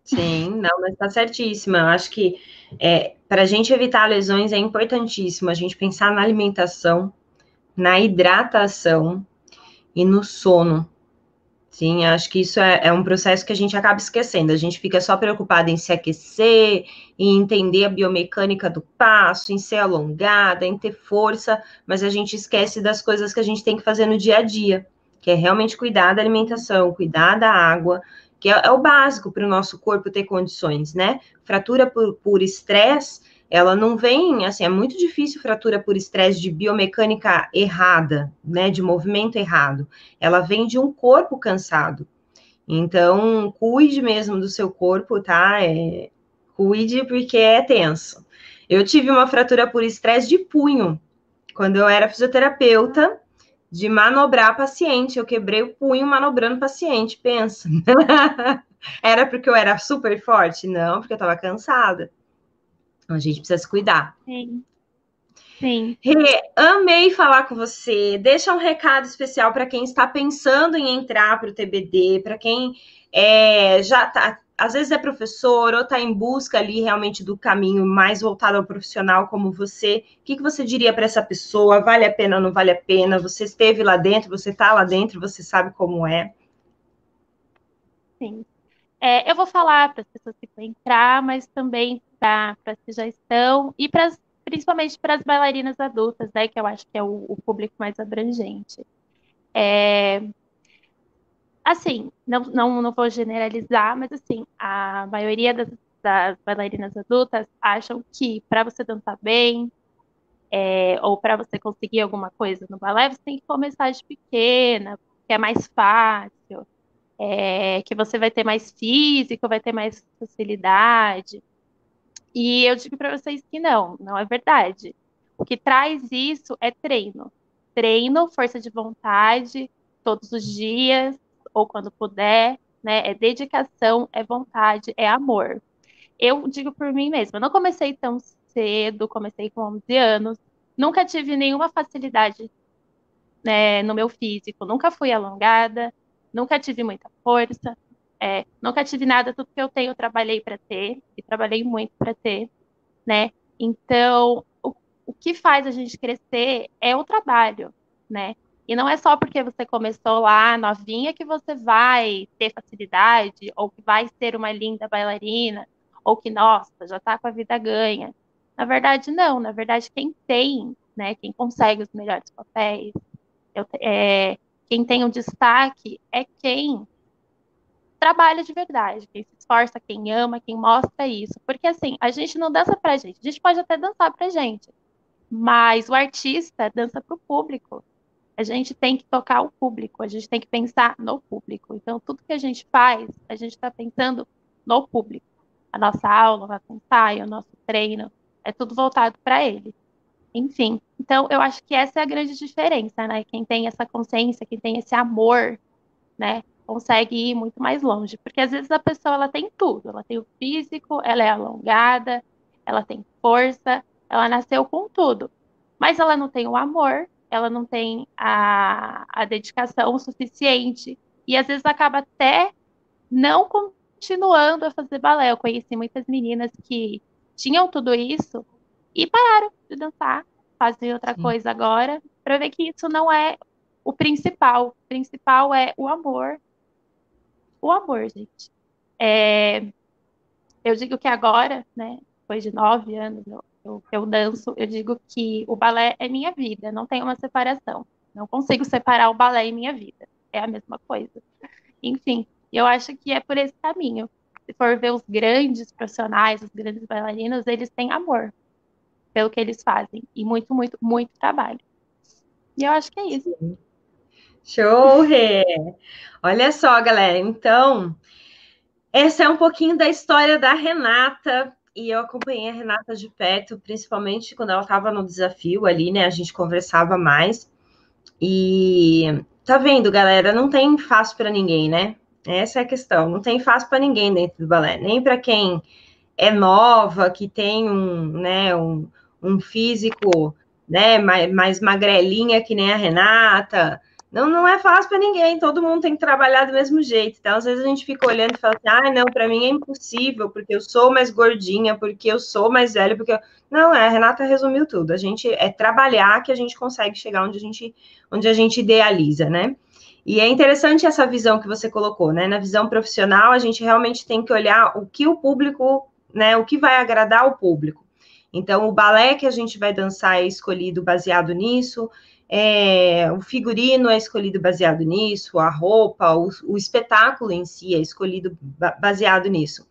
S1: Sim, não, mas tá certíssima. Eu acho que é, para a gente evitar lesões é importantíssimo a gente pensar na alimentação, na hidratação e no sono. Sim, acho que isso é, é, um processo que a gente acaba esquecendo. A gente fica só preocupado em se aquecer, em entender a biomecânica do passo, em ser alongada, em ter força, mas a gente esquece das coisas que a gente tem que fazer no dia a dia, que é realmente cuidar da alimentação, cuidar da água, que é, é o básico para o nosso corpo ter condições, né? Fratura por estresse ela não vem, assim, é muito difícil fratura por estresse de biomecânica errada, né, de movimento errado. Ela vem de um corpo cansado. Então, cuide mesmo do seu corpo, tá? É, cuide porque é tenso. Eu tive uma fratura por estresse de punho quando eu era fisioterapeuta, de manobrar paciente. Eu quebrei o punho manobrando paciente, pensa. era porque eu era super forte? Não, porque eu estava cansada. Então a gente precisa se cuidar.
S3: Sim. Sim.
S1: Rê, amei falar com você. Deixa um recado especial para quem está pensando em entrar para o TBD, para quem é, já tá, às vezes é professor ou está em busca ali realmente do caminho mais voltado ao profissional como você. O que, que você diria para essa pessoa? Vale a pena ou não vale a pena? Você esteve lá dentro, você está lá dentro, você sabe como é.
S3: Sim. É, eu vou falar para as pessoas que vão entrar, mas também para as que já estão e principalmente para as bailarinas adultas, né, que eu acho que é o, o público mais abrangente. É, assim, não, não, não vou generalizar, mas assim, a maioria das, das bailarinas adultas acham que para você dançar bem, é, ou para você conseguir alguma coisa no balé, você tem que começar de pequena, que é mais fácil, é, que você vai ter mais físico, vai ter mais facilidade. E eu digo para vocês que não, não é verdade. O que traz isso é treino. Treino, força de vontade, todos os dias, ou quando puder, né? É dedicação, é vontade, é amor. Eu digo por mim mesma, eu não comecei tão cedo, comecei com 11 anos, nunca tive nenhuma facilidade né, no meu físico, nunca fui alongada, nunca tive muita força, é, nunca tive nada, tudo que eu tenho eu trabalhei para ter, e trabalhei muito para ter, né? Então, o, o que faz a gente crescer é o trabalho, né? E não é só porque você começou lá novinha que você vai ter facilidade, ou que vai ser uma linda bailarina, ou que, nossa, já está com a vida ganha. Na verdade, não. Na verdade, quem tem, né, quem consegue os melhores papéis, eu, é, quem tem o um destaque é quem trabalha de verdade, quem se esforça, quem ama, quem mostra isso. Porque assim, a gente não dança pra gente, a gente pode até dançar pra gente, mas o artista dança pro público. A gente tem que tocar o público, a gente tem que pensar no público. Então, tudo que a gente faz, a gente está pensando no público. A nossa aula, o nosso ensaio, o nosso treino, é tudo voltado para ele. Enfim, então eu acho que essa é a grande diferença, né? Quem tem essa consciência, quem tem esse amor, né? Consegue ir muito mais longe, porque às vezes a pessoa ela tem tudo, ela tem o físico, ela é alongada, ela tem força, ela nasceu com tudo, mas ela não tem o amor, ela não tem a, a dedicação suficiente e às vezes acaba até não continuando a fazer balé. Eu conheci muitas meninas que tinham tudo isso e pararam de dançar, fazem outra Sim. coisa agora, para ver que isso não é o principal. O principal é o amor. O amor, gente. É, eu digo que agora, né, depois de nove anos eu, eu, eu danço, eu digo que o balé é minha vida, não tem uma separação. Não consigo separar o balé e minha vida. É a mesma coisa. Enfim, eu acho que é por esse caminho. Se for ver os grandes profissionais, os grandes bailarinos, eles têm amor pelo que eles fazem e muito, muito, muito trabalho. E eu acho que é isso.
S1: Show, Rê! Olha só, galera. Então, essa é um pouquinho da história da Renata. E eu acompanhei a Renata de perto, principalmente quando ela estava no desafio ali, né? A gente conversava mais. E tá vendo, galera? Não tem fácil para ninguém, né? Essa é a questão. Não tem fácil para ninguém dentro do balé, nem para quem é nova, que tem um, né, um, um físico, né, mais, mais magrelinha que nem a Renata, não, não é fácil para ninguém, todo mundo tem que trabalhar do mesmo jeito. Então, às vezes a gente fica olhando e fala assim: ah, não, para mim é impossível, porque eu sou mais gordinha, porque eu sou mais velha, porque. Eu... Não, é, a Renata resumiu tudo. A gente é trabalhar que a gente consegue chegar onde a gente, onde a gente idealiza, né? E é interessante essa visão que você colocou, né? Na visão profissional, a gente realmente tem que olhar o que o público, né? O que vai agradar o público. Então, o balé que a gente vai dançar é escolhido baseado nisso, é, o figurino é escolhido baseado nisso, a roupa, o, o espetáculo em si é escolhido baseado nisso.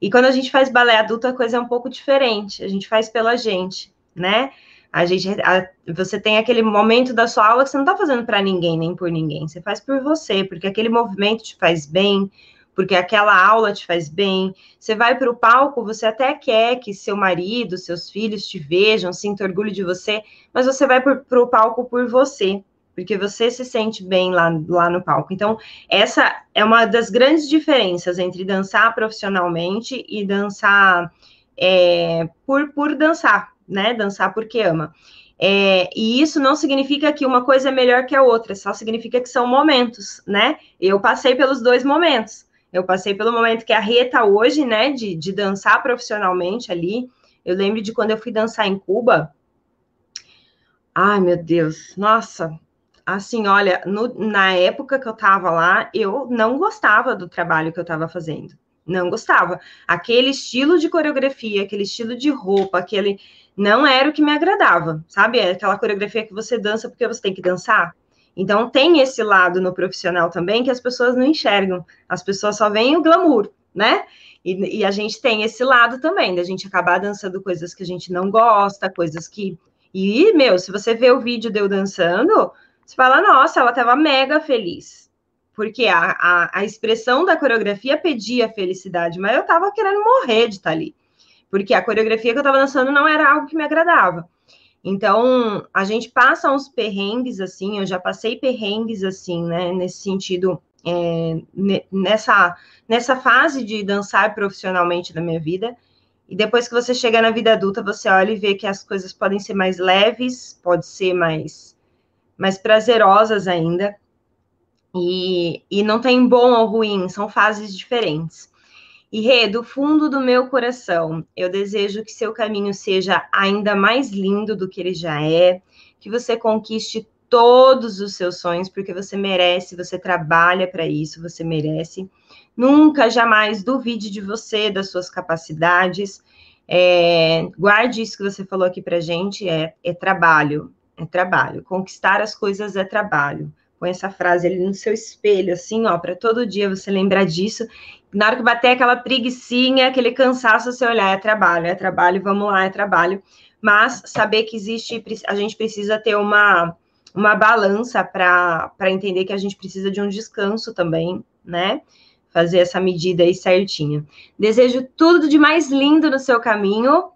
S1: E quando a gente faz balé adulto, a coisa é um pouco diferente. A gente faz pela gente, né? A gente, a, você tem aquele momento da sua aula que você não está fazendo para ninguém nem por ninguém. Você faz por você, porque aquele movimento te faz bem, porque aquela aula te faz bem. Você vai para o palco, você até quer que seu marido, seus filhos te vejam, sinta orgulho de você, mas você vai para o palco por você, porque você se sente bem lá, lá no palco. Então, essa é uma das grandes diferenças entre dançar profissionalmente e dançar é, por, por dançar, né? Dançar porque ama. É, e isso não significa que uma coisa é melhor que a outra, só significa que são momentos, né? Eu passei pelos dois momentos. Eu passei pelo momento que a Reta hoje, né, de, de dançar profissionalmente ali. Eu lembro de quando eu fui dançar em Cuba. Ai, meu Deus, nossa, assim, olha, no, na época que eu tava lá, eu não gostava do trabalho que eu tava fazendo. Não gostava. Aquele estilo de coreografia, aquele estilo de roupa, aquele. Não era o que me agradava, sabe? É aquela coreografia que você dança porque você tem que dançar. Então, tem esse lado no profissional também que as pessoas não enxergam. As pessoas só veem o glamour, né? E, e, a gente tem esse lado também, da gente acabar dançando coisas que a gente não gosta, coisas que. E, meu, se você vê o vídeo de eu dançando, você fala, nossa, ela estava mega feliz. Porque a, a, a, expressão da coreografia pedia felicidade, mas eu estava querendo morrer de estar tá ali. Porque a coreografia que eu estava dançando não era algo que me agradava. Então, a gente passa uns perrengues assim, eu já passei perrengues assim, né, nesse sentido, é, nessa, nessa fase de dançar profissionalmente na minha vida. E depois que você chega na vida adulta, você olha e vê que as coisas podem ser mais leves, pode ser mais, mais prazerosas ainda. E, e não tem bom ou ruim, são fases diferentes. E Rê, do fundo do meu coração, eu desejo que seu caminho seja ainda mais lindo do que ele já é, que você conquiste todos os seus sonhos, porque você merece, você trabalha para isso, você merece. Nunca, jamais duvide de você, das suas capacidades. É, guarde isso que você falou aqui para gente: é, é trabalho, é trabalho. Conquistar as coisas é trabalho põe essa frase ali no seu espelho, assim, ó, para todo dia você lembrar disso. Na hora que bater aquela preguiçinha, aquele cansaço, você olhar, é trabalho, é trabalho, vamos lá, é trabalho. Mas saber que existe, a gente precisa ter uma, uma balança para entender que a gente precisa de um descanso também, né? Fazer essa medida aí certinha. Desejo tudo de mais lindo no seu caminho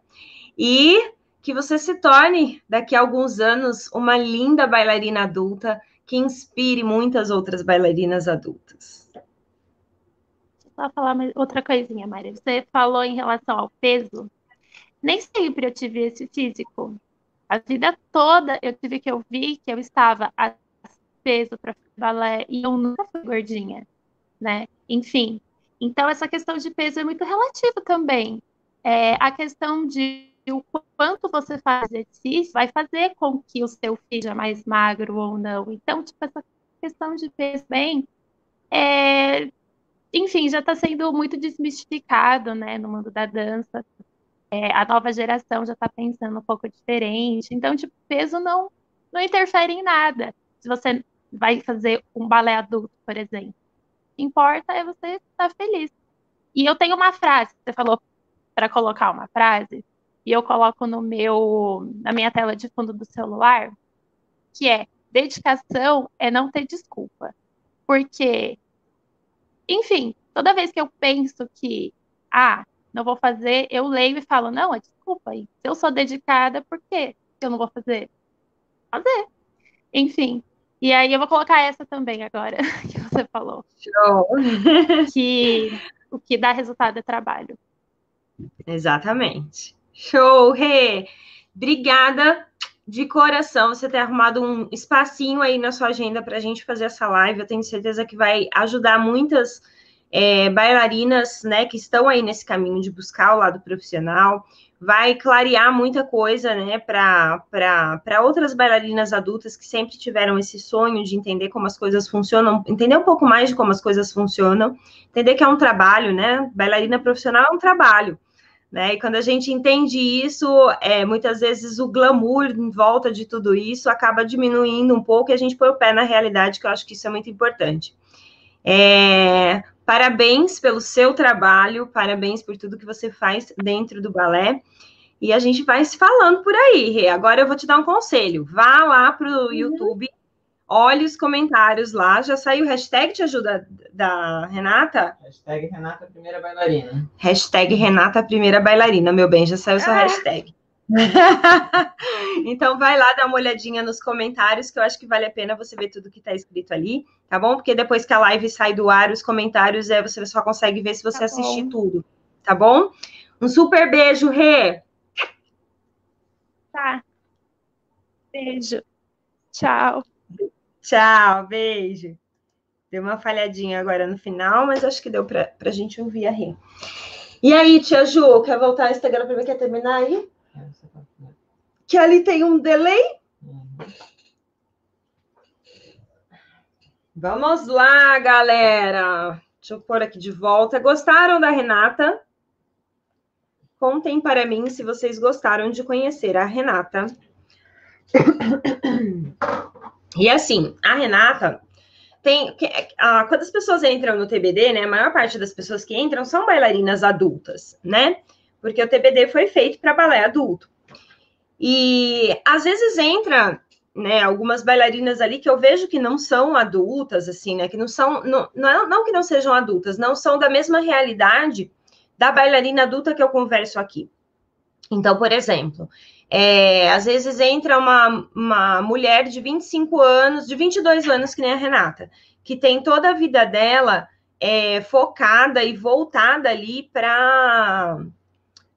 S1: e que você se torne, daqui a alguns anos, uma linda bailarina adulta que inspire muitas outras bailarinas adultas.
S3: Só falar outra coisinha, Maria. Você falou em relação ao peso. Nem sempre eu tive esse físico. A vida toda eu tive que ouvir que eu estava a peso para balé e eu nunca fui gordinha, né? Enfim. Então, essa questão de peso é muito relativa também. É, a questão de o quanto você faz exercício vai fazer com que o seu filho seja mais magro ou não. Então, tipo, essa questão de peso bem, é, enfim, já está sendo muito desmistificado, né, no mundo da dança. É, a nova geração já está pensando um pouco diferente. Então, tipo, peso não, não interfere em nada. Se você vai fazer um balé adulto, por exemplo. O que importa é você estar feliz. E eu tenho uma frase, você falou para colocar uma frase, e eu coloco no meu na minha tela de fundo do celular, que é dedicação é não ter desculpa. Porque enfim, toda vez que eu penso que ah, não vou fazer, eu leio e falo, não, é desculpa aí. Se eu sou dedicada, por que eu não vou fazer? Fazer. Enfim. E aí eu vou colocar essa também agora, que você falou.
S1: Show!
S3: que o que dá resultado é trabalho.
S1: Exatamente. Show, Rê! Obrigada de coração você ter arrumado um espacinho aí na sua agenda para a gente fazer essa live. Eu tenho certeza que vai ajudar muitas é, bailarinas, né, que estão aí nesse caminho de buscar o lado profissional. Vai clarear muita coisa, né, para outras bailarinas adultas que sempre tiveram esse sonho de entender como as coisas funcionam, entender um pouco mais de como as coisas funcionam, entender que é um trabalho, né? Bailarina profissional é um trabalho. Né? E quando a gente entende isso, é, muitas vezes o glamour em volta de tudo isso acaba diminuindo um pouco e a gente põe o pé na realidade, que eu acho que isso é muito importante. É, parabéns pelo seu trabalho, parabéns por tudo que você faz dentro do balé. E a gente vai se falando por aí. Agora eu vou te dar um conselho. Vá lá para o uhum. YouTube Olhe os comentários lá. Já saiu o hashtag Te Ajuda da Renata?
S2: Hashtag Renata Primeira Bailarina.
S1: Hashtag Renata Primeira Bailarina, meu bem, já saiu sua ah. hashtag. então vai lá dar uma olhadinha nos comentários, que eu acho que vale a pena você ver tudo que está escrito ali, tá bom? Porque depois que a live sai do ar, os comentários é você só consegue ver se você tá assistir tudo, tá bom? Um super beijo, Rê!
S3: Tá. Beijo. Tchau.
S1: Tchau, beijo. Deu uma falhadinha agora no final, mas acho que deu para a gente ouvir a Rê. E aí, tia Ju, quer voltar ao Instagram para mim? Quer terminar aí? Que ali tem um delay? Vamos lá, galera. Deixa eu pôr aqui de volta. Gostaram da Renata? Contem para mim se vocês gostaram de conhecer a Renata. E assim, a Renata tem. quando as pessoas entram no TBD, né? A maior parte das pessoas que entram são bailarinas adultas, né? Porque o TBD foi feito para balé adulto. E às vezes entra, né, algumas bailarinas ali que eu vejo que não são adultas, assim, né? Que não são. Não, não, é, não que não sejam adultas, não são da mesma realidade da bailarina adulta que eu converso aqui. Então, por exemplo, é, às vezes entra uma, uma mulher de 25 anos, de 22 anos, que nem a Renata, que tem toda a vida dela é, focada e voltada ali para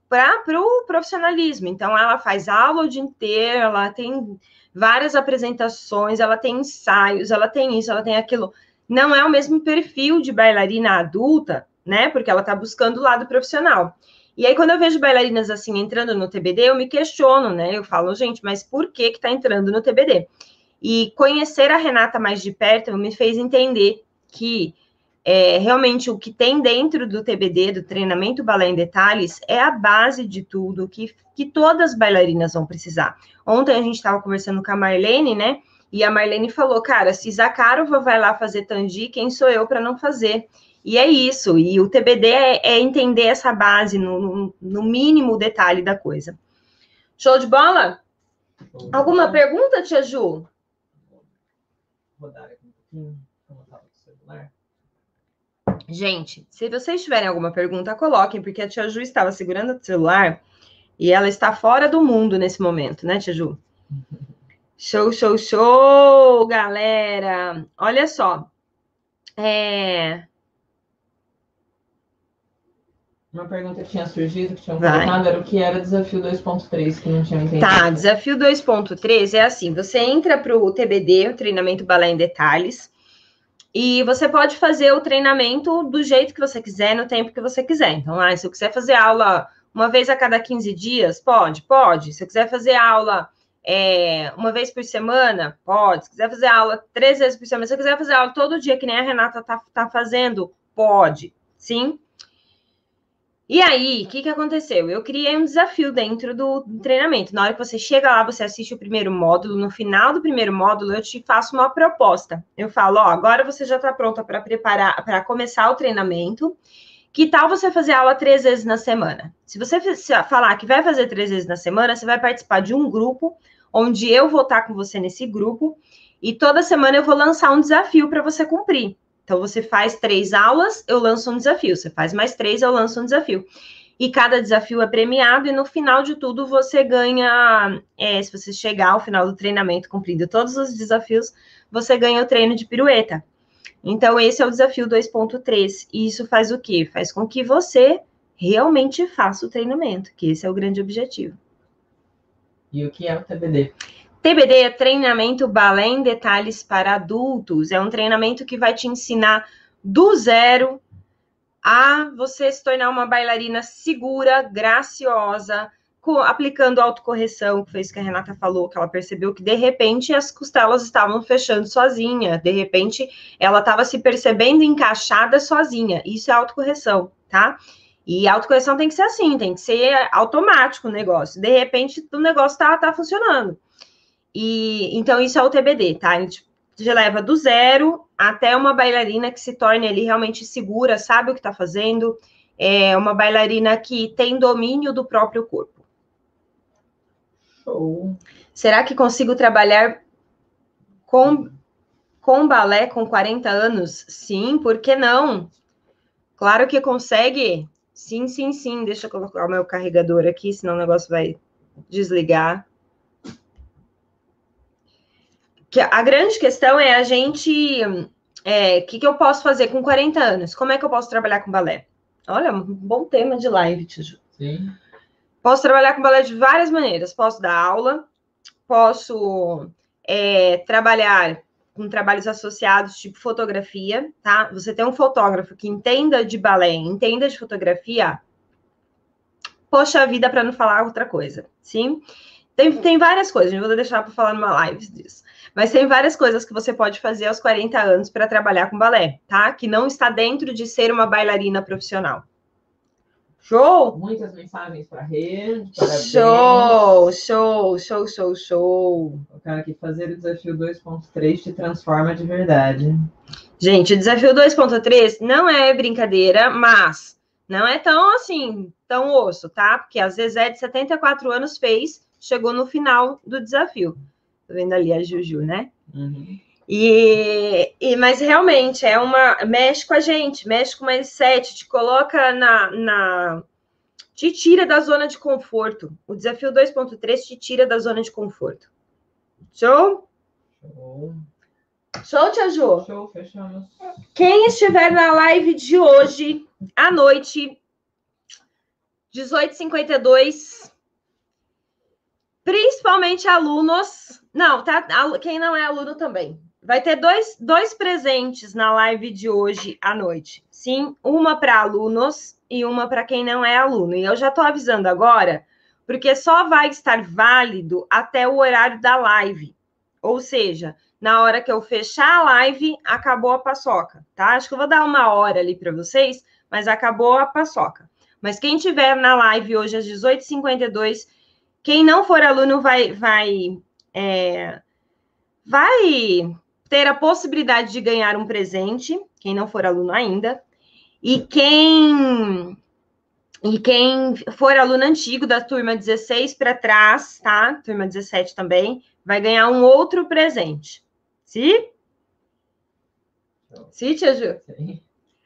S1: para o profissionalismo. Então, ela faz aula o dia inteiro, ela tem várias apresentações, ela tem ensaios, ela tem isso, ela tem aquilo. Não é o mesmo perfil de bailarina adulta, né? Porque ela está buscando o lado profissional. E aí, quando eu vejo bailarinas assim entrando no TBD, eu me questiono, né? Eu falo, gente, mas por que que tá entrando no TBD? E conhecer a Renata mais de perto me fez entender que é, realmente o que tem dentro do TBD, do treinamento balé em detalhes, é a base de tudo que, que todas as bailarinas vão precisar. Ontem a gente estava conversando com a Marlene, né? E a Marlene falou, cara, se Zakharova vai lá fazer Tandy, quem sou eu para não fazer? E é isso, e o TBD é, é entender essa base no, no, no, mínimo detalhe da coisa. Show de bola? Alguma pergunta, tia Ju? Gente, se vocês tiverem alguma pergunta, coloquem, porque a tia Ju estava segurando o celular e ela está fora do mundo nesse momento, né, tia Ju? Show, show, show, galera! Olha só. É...
S2: Uma pergunta que tinha surgido, que tinha colocado, era o que era desafio 2.3, que não tinha entendido.
S1: Tá, desafio 2.3 é assim: você entra para o TBD, o treinamento balé em detalhes, E você pode fazer o treinamento do jeito que você quiser, no tempo que você quiser. Então, ah, se eu quiser fazer aula uma vez a cada 15 dias, pode, pode. Se eu quiser fazer aula é, uma vez por semana, pode. Se quiser fazer aula três vezes por semana, se eu quiser fazer aula todo dia, que nem a Renata tá, tá fazendo, pode, sim. E aí, o que, que aconteceu? Eu criei um desafio dentro do, treinamento. Na hora que você chega lá, você assiste o primeiro módulo. No final do primeiro módulo, eu te faço uma proposta. Eu falo: ó, agora você já está pronta para preparar, para começar o treinamento. Que tal você fazer aula três vezes na semana? Se você falar que vai fazer três vezes na semana, você vai participar de um grupo, onde eu vou estar com você nesse grupo, e toda semana eu vou lançar um desafio para você cumprir. Então, você faz três aulas, eu lanço um desafio. Você faz mais três, eu lanço um desafio. E cada desafio é premiado, e no final de tudo você ganha. É, se você chegar ao final do treinamento cumprindo todos os desafios, você ganha o treino de pirueta. Então, esse é o desafio 2.3. E isso faz o quê? Faz com que você realmente faça o treinamento, que esse é o grande objetivo.
S2: E o que é o TBD?
S1: TBD é treinamento balé em detalhes para adultos. É um treinamento que vai te ensinar do zero a você se tornar uma bailarina segura, graciosa, aplicando autocorreção, que foi isso que a Renata falou, que ela percebeu que de repente as costelas estavam fechando sozinha, de repente ela estava se percebendo encaixada sozinha. Isso é autocorreção, tá? E autocorreção tem que ser assim, tem que ser automático o negócio. De repente o negócio tá, tá funcionando. E então isso é o TBD, tá? A gente leva do zero até uma bailarina que se torne ali realmente segura, sabe o que está fazendo, é uma bailarina que tem domínio do próprio corpo.
S2: Show.
S1: Será que consigo trabalhar com, com balé com 40 anos? Sim, por que não? Claro que consegue. Sim, sim, sim. Deixa eu colocar o meu carregador aqui, senão o negócio vai desligar que a grande questão é a gente. O é, que, que eu posso fazer com 40 anos? Como é que eu posso trabalhar com balé? Olha, um bom tema de live, Tiju.
S2: Sim.
S1: Posso trabalhar com balé de várias maneiras. Posso dar aula, posso é, trabalhar com trabalhos associados, tipo fotografia, tá? Você tem um fotógrafo que entenda de balé, entenda de fotografia, poxa a vida para não falar outra coisa, sim? Tem, tem várias coisas, eu vou deixar para falar numa live disso. Mas tem várias coisas que você pode fazer aos 40 anos para trabalhar com balé, tá? Que não está dentro de ser uma bailarina profissional. Show?
S2: Muitas mensagens para rede.
S1: Show, show, show, show, show.
S2: O cara que fazer o desafio 2.3 te transforma de verdade.
S1: Gente, o desafio 2.3 não é brincadeira, mas não é tão assim, tão osso, tá? Porque a Zezé de 74 anos fez, chegou no final do desafio. Tô vendo ali a Juju, né?
S2: Uhum.
S1: E, e, mas realmente é uma. Mexe com a gente, mexe com o mindset, te coloca na, na. Te tira da zona de conforto. O desafio 2.3 te tira da zona de conforto. Show?
S2: Show.
S1: Show, Tia Ju?
S2: Show, fechamos.
S1: Quem estiver na live de hoje, à noite, 18h52, principalmente alunos não, tá. Quem não é aluno também. Vai ter dois, dois presentes na live de hoje à noite. Sim, uma para alunos e uma para quem não é aluno. E eu já estou avisando agora, porque só vai estar válido até o horário da live. Ou seja, na hora que eu fechar a live, acabou a paçoca, tá? Acho que eu vou dar uma hora ali para vocês, mas acabou a paçoca. Mas quem tiver na live hoje às 18h52, quem não for aluno vai, vai é, vai ter a possibilidade de ganhar um presente, quem não for aluno ainda, e quem e quem for aluno antigo da turma 16 para trás, tá? Turma 17 também, vai ganhar um outro presente. Sim? Sim, Tia Ju? Sim.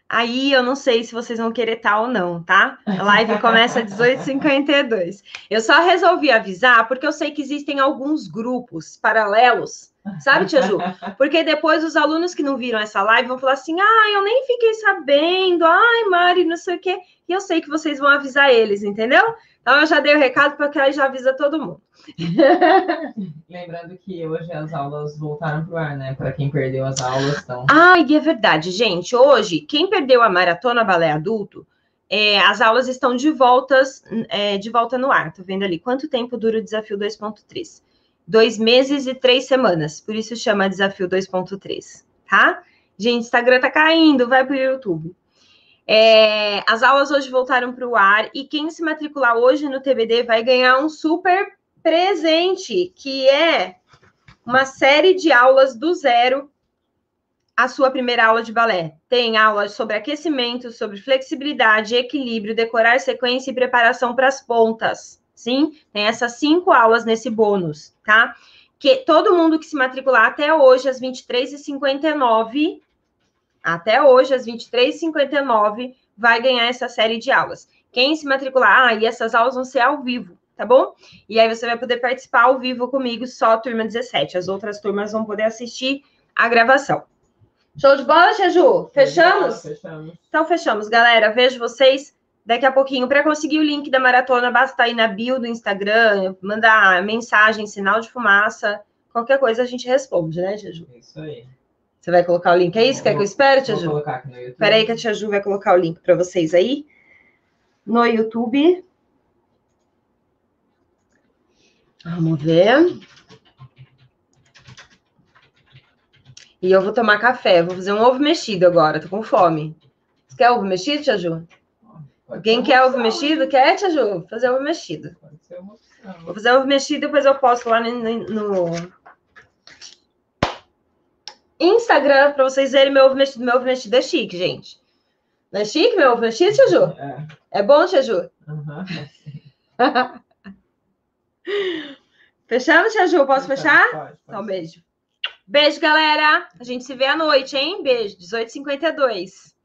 S1: Aí eu não sei se vocês vão querer tal ou não, tá? A live começa às 18h52. Eu só resolvi avisar porque eu sei que existem alguns grupos paralelos, sabe, Tia Ju? Porque depois os alunos que não viram essa live vão falar assim: ah, eu nem fiquei sabendo, ai, Mari, não sei o quê. E eu sei que vocês vão avisar eles, entendeu? Então, eu já dei o recado porque aí já avisa todo mundo.
S2: Lembrando que hoje as aulas voltaram pro ar, né? Para quem perdeu as aulas, então.
S1: Ai, é verdade, gente. Hoje, quem perdeu a maratona balé adulto, é, as aulas estão de voltas, é, de volta no ar. Tô vendo ali quanto tempo dura o desafio 2.3. Dois meses e três semanas. Por isso chama desafio 2.3, tá? Gente, Instagram tá caindo, vai pro YouTube. É, as aulas hoje voltaram para o ar e quem se matricular hoje no TBD vai ganhar um super presente, que é uma série de aulas do zero a sua primeira aula de balé. Tem aulas sobre aquecimento, sobre flexibilidade, equilíbrio, decorar sequência e preparação para as pontas. Sim, tem essas cinco aulas nesse bônus, tá? Que todo mundo que se matricular até hoje, às 23h59, até hoje, às 23h59, vai ganhar essa série de aulas. Quem se matricular, ah, e essas aulas vão ser ao vivo, tá bom? E aí você vai poder participar ao vivo comigo, só a turma 17. As outras turmas vão poder assistir a gravação. Show de bola, Jeju? Fechamos?
S2: Fechamos.
S1: Então, fechamos, galera. Vejo vocês daqui a pouquinho. Para conseguir o link da maratona, basta ir na bio do Instagram, mandar mensagem, sinal de fumaça. Qualquer coisa a gente responde, né, Jeju?
S2: Isso aí.
S1: Você vai colocar o link? É isso? Quer que eu espere, Tia Ju? Espera aí que a Tia Ju vai colocar o link para vocês aí. No YouTube. Vamos ver. E eu vou tomar café. Vou fazer um ovo mexido agora. Tô com fome. Você quer ovo mexido, Tia Ju?
S2: Ser
S1: quer ovo mexido? Quer, Tia Ju? Vou fazer ovo mexido.
S2: Pode ser uma opção.
S1: Vou fazer ovo mexido e depois eu posto lá no, no Instagram para vocês verem meu ovo mexido. Meu ovo mexido é chique, gente. Não é chique meu ovo mexido, Tia Ju?
S2: É.
S1: É bom, Tia Ju?
S2: Aham.
S1: Fechamos, Tia Ju? Posso fechar?
S2: Pode, pode.
S1: Então, beijo. Beijo, galera. A gente se vê à noite, hein? Beijo. 18h52.